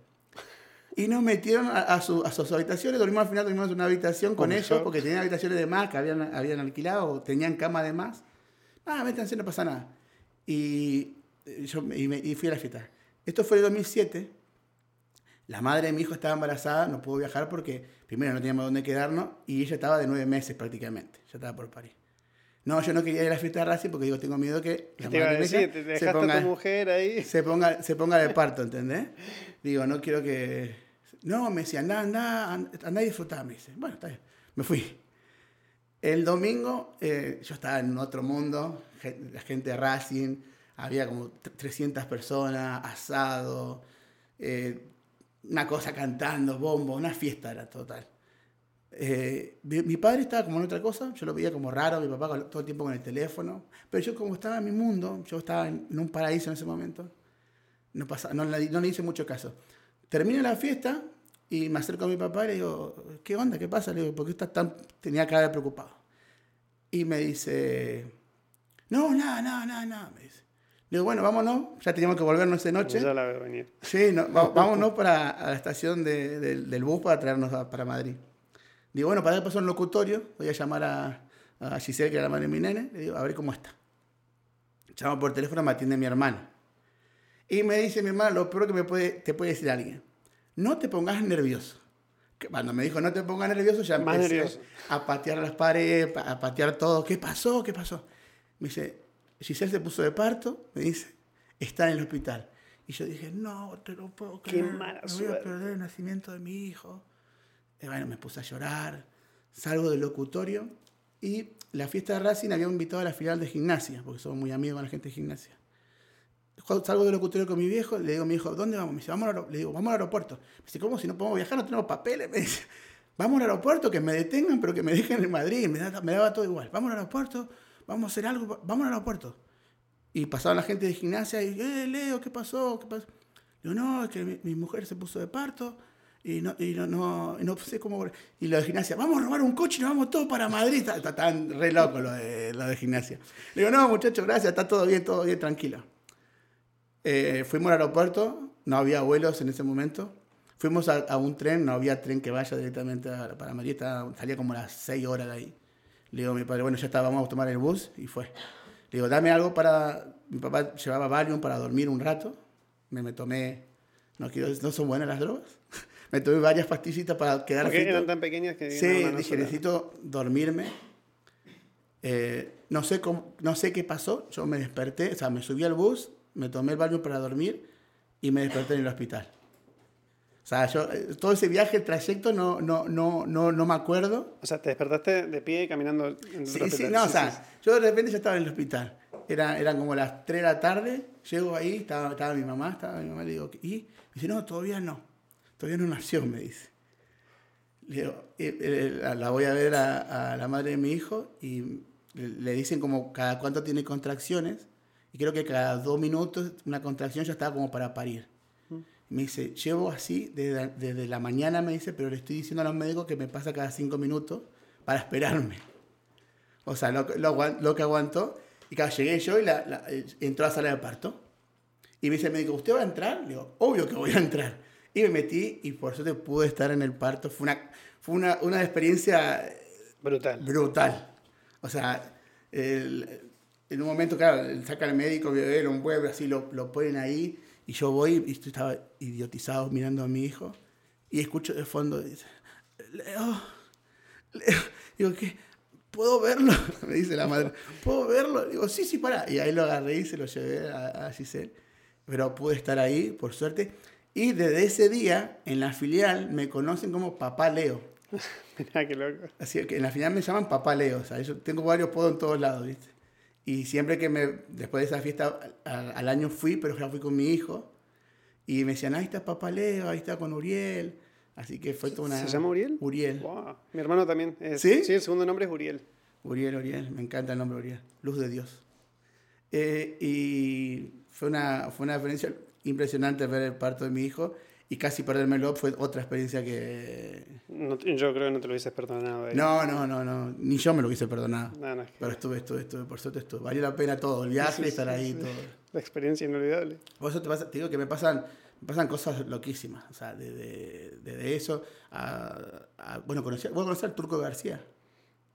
Y nos metieron a, a su- a sus habitaciones, dormimos al final, dormimos en una habitación con ellos, porque tenían habitaciones de más que habían, habían alquilado, o tenían cama de más. Ah, métanse, no pasa nada. Y, eh, yo, y, me- y fui a la fiesta. Esto fue en 2007. La madre de mi hijo estaba embarazada, no pudo viajar porque primero no teníamos dónde quedarnos y ella estaba de nueve meses prácticamente, ya estaba por París. No, yo no quería ir a la fiesta de Racing porque digo, tengo miedo que la Te madre decir, te se a ponga- tu mujer ahí. se ponga, se ponga de parto, ¿entendés? Digo, no quiero que... No, me decía, anda, anda, anda y disfrutá, me dice. Bueno, está bien. Me fui. El domingo eh, yo estaba en otro mundo, la gente de Racing, había como t- 300 personas, asado, eh, una cosa cantando, bombo, una fiesta era total. Eh, mi, padre estaba como en otra cosa, yo lo veía como raro, mi papá todo el tiempo con el teléfono, pero yo como estaba en mi mundo, yo estaba en, en un paraíso en ese momento, no, pasa, no, le- no le hice mucho caso. Termina la fiesta y me acerco a mi papá y le digo, ¿qué onda? ¿Qué pasa? Le digo, ¿por qué estás tan...? Tenía cara de preocupado. Y me dice, no, nada, nada, nada, nada, me dice. Le digo, bueno, vámonos, ya teníamos que volvernos esa noche. Ya la veo venir. Sí, no, vámonos para a la estación de- del- del bus para traernos a- para Madrid. Digo, bueno, para dar paso al locutorio, voy a llamar a, a Giselle, que era la madre de mi nene, le digo, a ver cómo está. Llamo por teléfono, me atiende mi hermana. Y me dice mi hermana, lo peor que me puede, te puede decir alguien, no te pongas nervioso. Cuando me dijo no te pongas nervioso, ya Más empecé nervioso. a patear las paredes, pa- a patear todo. ¿Qué pasó? ¿Qué pasó? Me dice, Giselle se puso de parto, me dice, está en el hospital. Y yo dije, no, te lo puedo Qué creer. mala me voy a perder el nacimiento de mi hijo. Y bueno, me puse a llorar, salgo del locutorio y la fiesta de Racing había invitado a la final de gimnasia, porque somos muy amigos con la gente de gimnasia. Salgo del locutorio con mi viejo, le digo a mi hijo, ¿dónde vamos? Me dice, vamos al le digo, vamos al aeropuerto. Me dice, ¿cómo si no podemos viajar? No tenemos papeles. Me dice, vamos al aeropuerto, que me detengan, pero que me dejen en Madrid. Me, da- me daba todo igual. Vamos al aeropuerto, vamos a hacer algo, vamos al aeropuerto. Y pasaba la gente de gimnasia y, eh, Leo, ¿qué pasó? ¿Qué pasó? Digo, no, es que mi, mi mujer se puso de parto y no, y no, no, no sé cómo. Y lo de gimnasia, vamos a robar un coche y nos vamos todos para Madrid. Está- está- Estaban re locos lo de, lo de gimnasia. Le digo, no, muchachos, gracias, está todo bien, todo bien, tranquilo. Eh, fuimos al aeropuerto, no había vuelos en ese momento. Fuimos a, a un tren, no había tren que vaya directamente a- para Madrid, estaba- salía como las 6 horas de ahí. Le digo a mi padre, bueno, ya está, vamos a tomar el bus y fue. Le digo, dame algo para... Mi papá llevaba Valium para dormir un rato. Me, me tomé... No, quiero, no son buenas las drogas. Me tomé varias pastillitas para quedar Porque eran tan pequeñas que... Sí, dije, necesito dormirme. Eh, no, sé cómo, no sé qué pasó. Yo me desperté, o sea, me subí al bus, me tomé el baño para dormir y me desperté en el hospital. O sea, yo, eh, todo ese viaje, el trayecto, no, no, no, no, no me acuerdo. O sea, te despertaste de pie caminando en el Sí, hospital. sí, no, o sea, yo de repente ya estaba en el hospital. Era, eran como las 3 de la tarde, llego ahí, estaba, estaba mi mamá, estaba mi mamá, le digo, ¿y? Me dice, no, todavía no, todavía no nació, me dice. Le digo, eh, eh, la- voy a ver a, a la madre de mi hijo y le, dicen como cada cuánto tiene contracciones y creo que cada dos minutos una contracción ya estaba como para parir. Me dice, llevo así desde, desde la mañana, me dice, pero le estoy diciendo a los médicos que me pasa cada cinco minutos para esperarme. O sea, lo, que- lo, lo que aguantó. Y claro, llegué yo y la, la- eh, entró a la sala de parto. Y me dice el médico, ¿usted va a entrar? Le digo, obvio que voy a entrar. Y me metí y por suerte pude estar en el parto. Fue una, fue una, una experiencia Brutal. brutal. O sea, el- en un momento, claro, saca el médico, bebé, un pueblo, así lo, lo ponen ahí. Y yo voy y estoy- estaba idiotizado mirando a mi hijo. Y escucho de fondo, dice, Leo, Leo. Digo, ¿qué? ¿Puedo verlo? *laughs* Me dice la madre, ¿puedo verlo? Digo, sí, sí, para. Y ahí lo agarré y se lo llevé a, a Giselle. Pero pude estar ahí, por suerte. Y desde ese día, en la filial, me conocen como Papá Leo. *laughs* Mirá qué loco. Así que en la final me llaman Papá Leo. O sea, yo tengo varios podos en todos lados, ¿viste? Y siempre que me, después de esa fiesta, a- al año fui, pero ya fui con mi hijo. Y me decían, ahí está Papá Leo, ahí está con Uriel. Así que fue toda una... ¿Se llama Uriel? Uriel. Wow. Mi hermano también. Es, ¿Sí? Sí, el segundo nombre es Uriel. Uriel, Uriel. Me encanta el nombre Uriel. Luz de Dios. Eh, y fue una, fue una experiencia impresionante ver el parto de mi hijo. Y casi perdérmelo fue otra experiencia que... No- yo creo que no te lo hubieses perdonado. eh. No, no, no, no. Ni yo me lo quise perdonar. No, no, es que Pero estuve, estuve, estuve, por suerte estuve. Valió la pena todo, el viaje, Sí, estar sí, ahí, sí. todo. la experiencia inolvidable. Por eso te, pasa- te digo que me pasan, me pasan cosas loquísimas. O sea, desde de, de eso a, a- Bueno, conocí, ¿vos conocés al Turco García?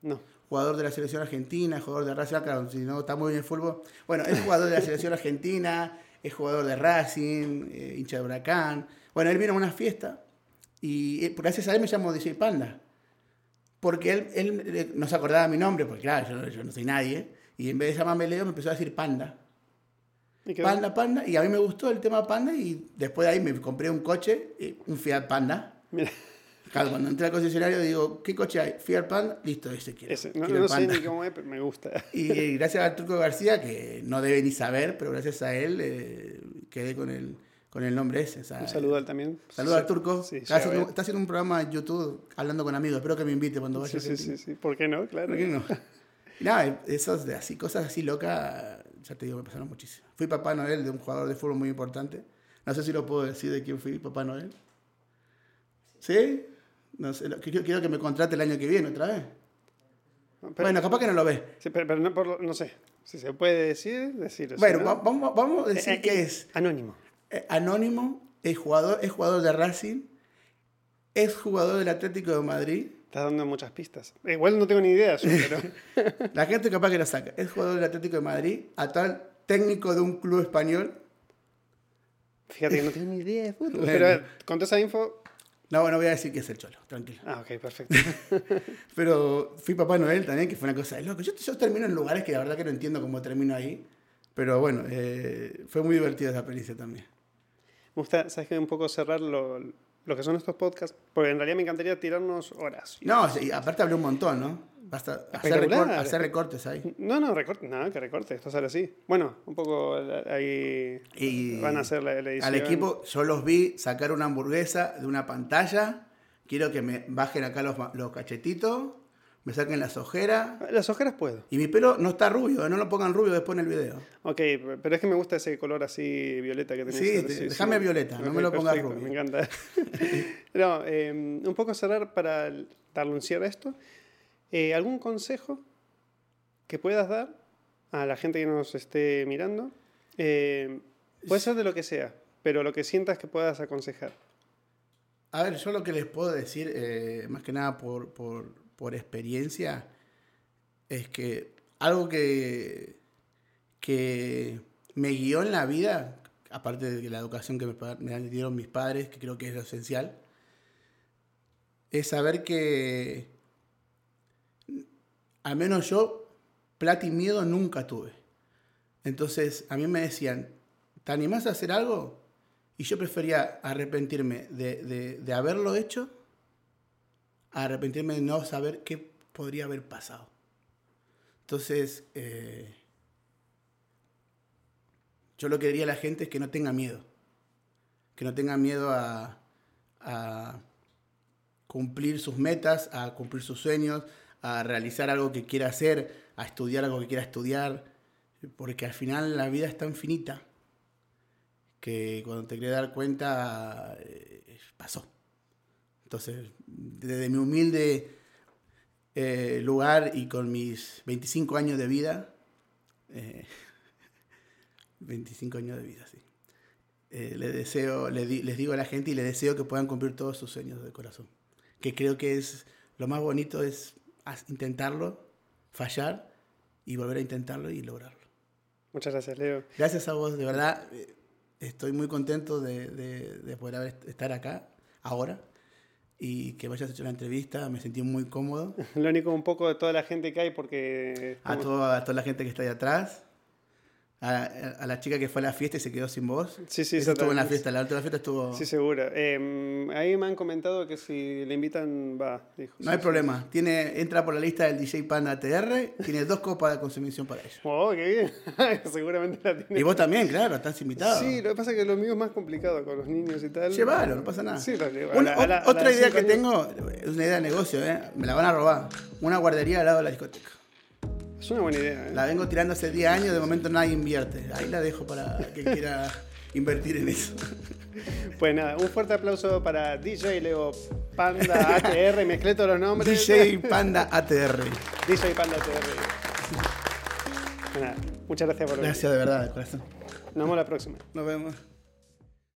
No. Jugador de la selección argentina, jugador de Racing, claro, si no está muy bien el fútbol. Bueno, es jugador de la selección argentina, es jugador de Racing, eh, hincha de Huracán. Bueno, él vino a una fiesta y eh, gracias a él me llamo DJ Panda. Porque él, él eh, no se acordaba mi nombre, porque claro, yo, yo no soy nadie. Y en vez de llamarme Leo, me empezó a decir Panda. Panda, Panda. Y a mí me gustó el tema Panda y después de ahí me compré un coche, un Fiat Panda. Mira, Claro, cuando entré al concesionario digo, ¿qué coche hay? Fiat Panda, listo, ese quiero. ese. No, quiero no sé ni cómo es, pero me gusta. *laughs* Y eh, gracias al Turco García, que no debe ni saber, pero gracias a él eh, quedé con el, con el nombre ese. o sea, Un saludo a él también. Saludo Sí, al Turco. Sí, está, haciendo, ver. está haciendo un programa en YouTube hablando con amigos. Espero que me invite cuando vaya Sí, sí, sí, sí. ¿Por qué no? Claro. ¿Por qué no? *laughs* Nada, esos de así, cosas así locas, ya te digo, me pasaron muchísimo. Fui Papá Noel de un jugador de fútbol muy importante. No sé si lo puedo decir de quién fui Papá Noel. ¿Sí? No sé, quiero, quiero que me contrate el año que viene otra vez. Pero- bueno, capaz que no lo ves. sí, pero, pero no, por no sé. Si se puede decir, decir. Bueno, va- vamos, vamos a decir Eh, que eh, es Anónimo. eh, anónimo, es jugador, es jugador de Racing, es jugador del Atlético de Madrid. Estás dando muchas pistas. Igual no tengo ni idea, yo, pero. *laughs* La gente capaz que lo saca. Es jugador del Atlético de Madrid, actual técnico de un club español. Fíjate que no tengo ni idea de fútbol. Bueno. Pero a ver, con toda esa info. No, no voy a decir que es el Cholo, tranquilo. Ah, ok, perfecto. *laughs* Pero fui Papá Noel también, que fue una cosa de loco. Yo, yo termino en lugares que la verdad que no entiendo cómo termino ahí. Pero bueno, eh, fue muy divertida esa experiencia también. Me gusta, ¿sabes qué? Un poco cerrar lo, lo que son estos podcasts. Porque en realidad me encantaría tirarnos horas. No, sí, aparte hablé un montón, ¿no? Basta hacer, Espectacular. recor- hacer recortes ahí. No, no, recorte, nada, que recorte, esto sale así. Bueno, un poco ahí Y van a hacer la, la edición. Al equipo, yo los vi sacar una hamburguesa de una pantalla quiero que me bajen acá los, los cachetitos, me saquen las ojeras. Las ojeras puedo. Y mi pelo no está rubio, eh, no lo pongan rubio después en el video. Ok, pero es que me gusta ese color así violeta que tenés. Sí, déjame violeta, no me lo pongas perfecto, rubio. Me encanta. *laughs* no, eh, un poco cerrar para darle un cierre a esto. Eh, ¿Algún consejo que puedas dar a la gente que nos esté mirando? Eh, puede ser de lo que sea, pero lo que sientas que puedas aconsejar. A ver, yo lo que les puedo decir, eh, más que nada por, por, por experiencia, es que algo que, que me guió en la vida, aparte de la educación que me, dieron mis padres, que creo que es esencial, es saber que al menos yo plata y miedo nunca tuve. Entonces a mí me decían, ¿te animás a hacer algo? Y yo prefería arrepentirme de, de- haberlo hecho arrepentirme de no saber qué podría haber pasado. Entonces, eh, yo lo que diría a la gente es que no tenga miedo. Que no tenga miedo a, cumplir sus metas, a cumplir sus sueños, a realizar algo que quiera hacer, a estudiar algo que quiera estudiar. Porque al final la vida es tan finita que cuando te querés dar cuenta, eh, pasó. Entonces, desde mi humilde eh, lugar y con mis 25 años de vida, eh, *laughs* 25 años de vida, sí. Eh, les deseo, les, di- les digo a la gente y les deseo que puedan cumplir todos sus sueños de corazón. Que creo que es lo más bonito es intentarlo, fallar y volver a intentarlo y lograrlo. Muchas gracias, Leo. Gracias a vos, de verdad. eh, Estoy muy contento de, de- de poder estar acá ahora y que me hayas hecho la entrevista. Me sentí muy cómodo. *laughs* Lo único un poco de toda la gente que hay porque... A toda, a toda la gente que está ahí atrás. A, a la chica que fue a la fiesta y se quedó sin voz. Sí, sí, Esa estuvo en la fiesta, la última fiesta estuvo. Sí, seguro. Eh, ahí me han comentado que si le invitan, va, dijo. No hay problema. Tiene, entra por la lista del DJ Panda TR. Tiene dos copas de consumición para ella. *laughs* Oh, qué bien. *laughs* Seguramente la tiene. Y vos también, claro, estás invitado. Sí, lo que pasa es que lo mío es más complicado con los niños y tal. Llévalo, no pasa nada. Sí, lo llevo. Una- la- la- otra la idea que años- tengo es una idea de negocio, ¿eh? Me la van a robar. Una guardería al lado de la discoteca. Es una buena idea. ¿eh? La vengo tirando hace 10 años, de momento nadie invierte. Ahí la dejo para que quiera invertir en eso. Pues nada, un fuerte aplauso para DJ Leo Panda ATR. *laughs* Mezclé todos los nombres. DJ Panda ATR. DJ Panda ATR. Nada, muchas gracias por venir. Gracias de verdad, de corazón. Nos vemos la próxima. Nos vemos.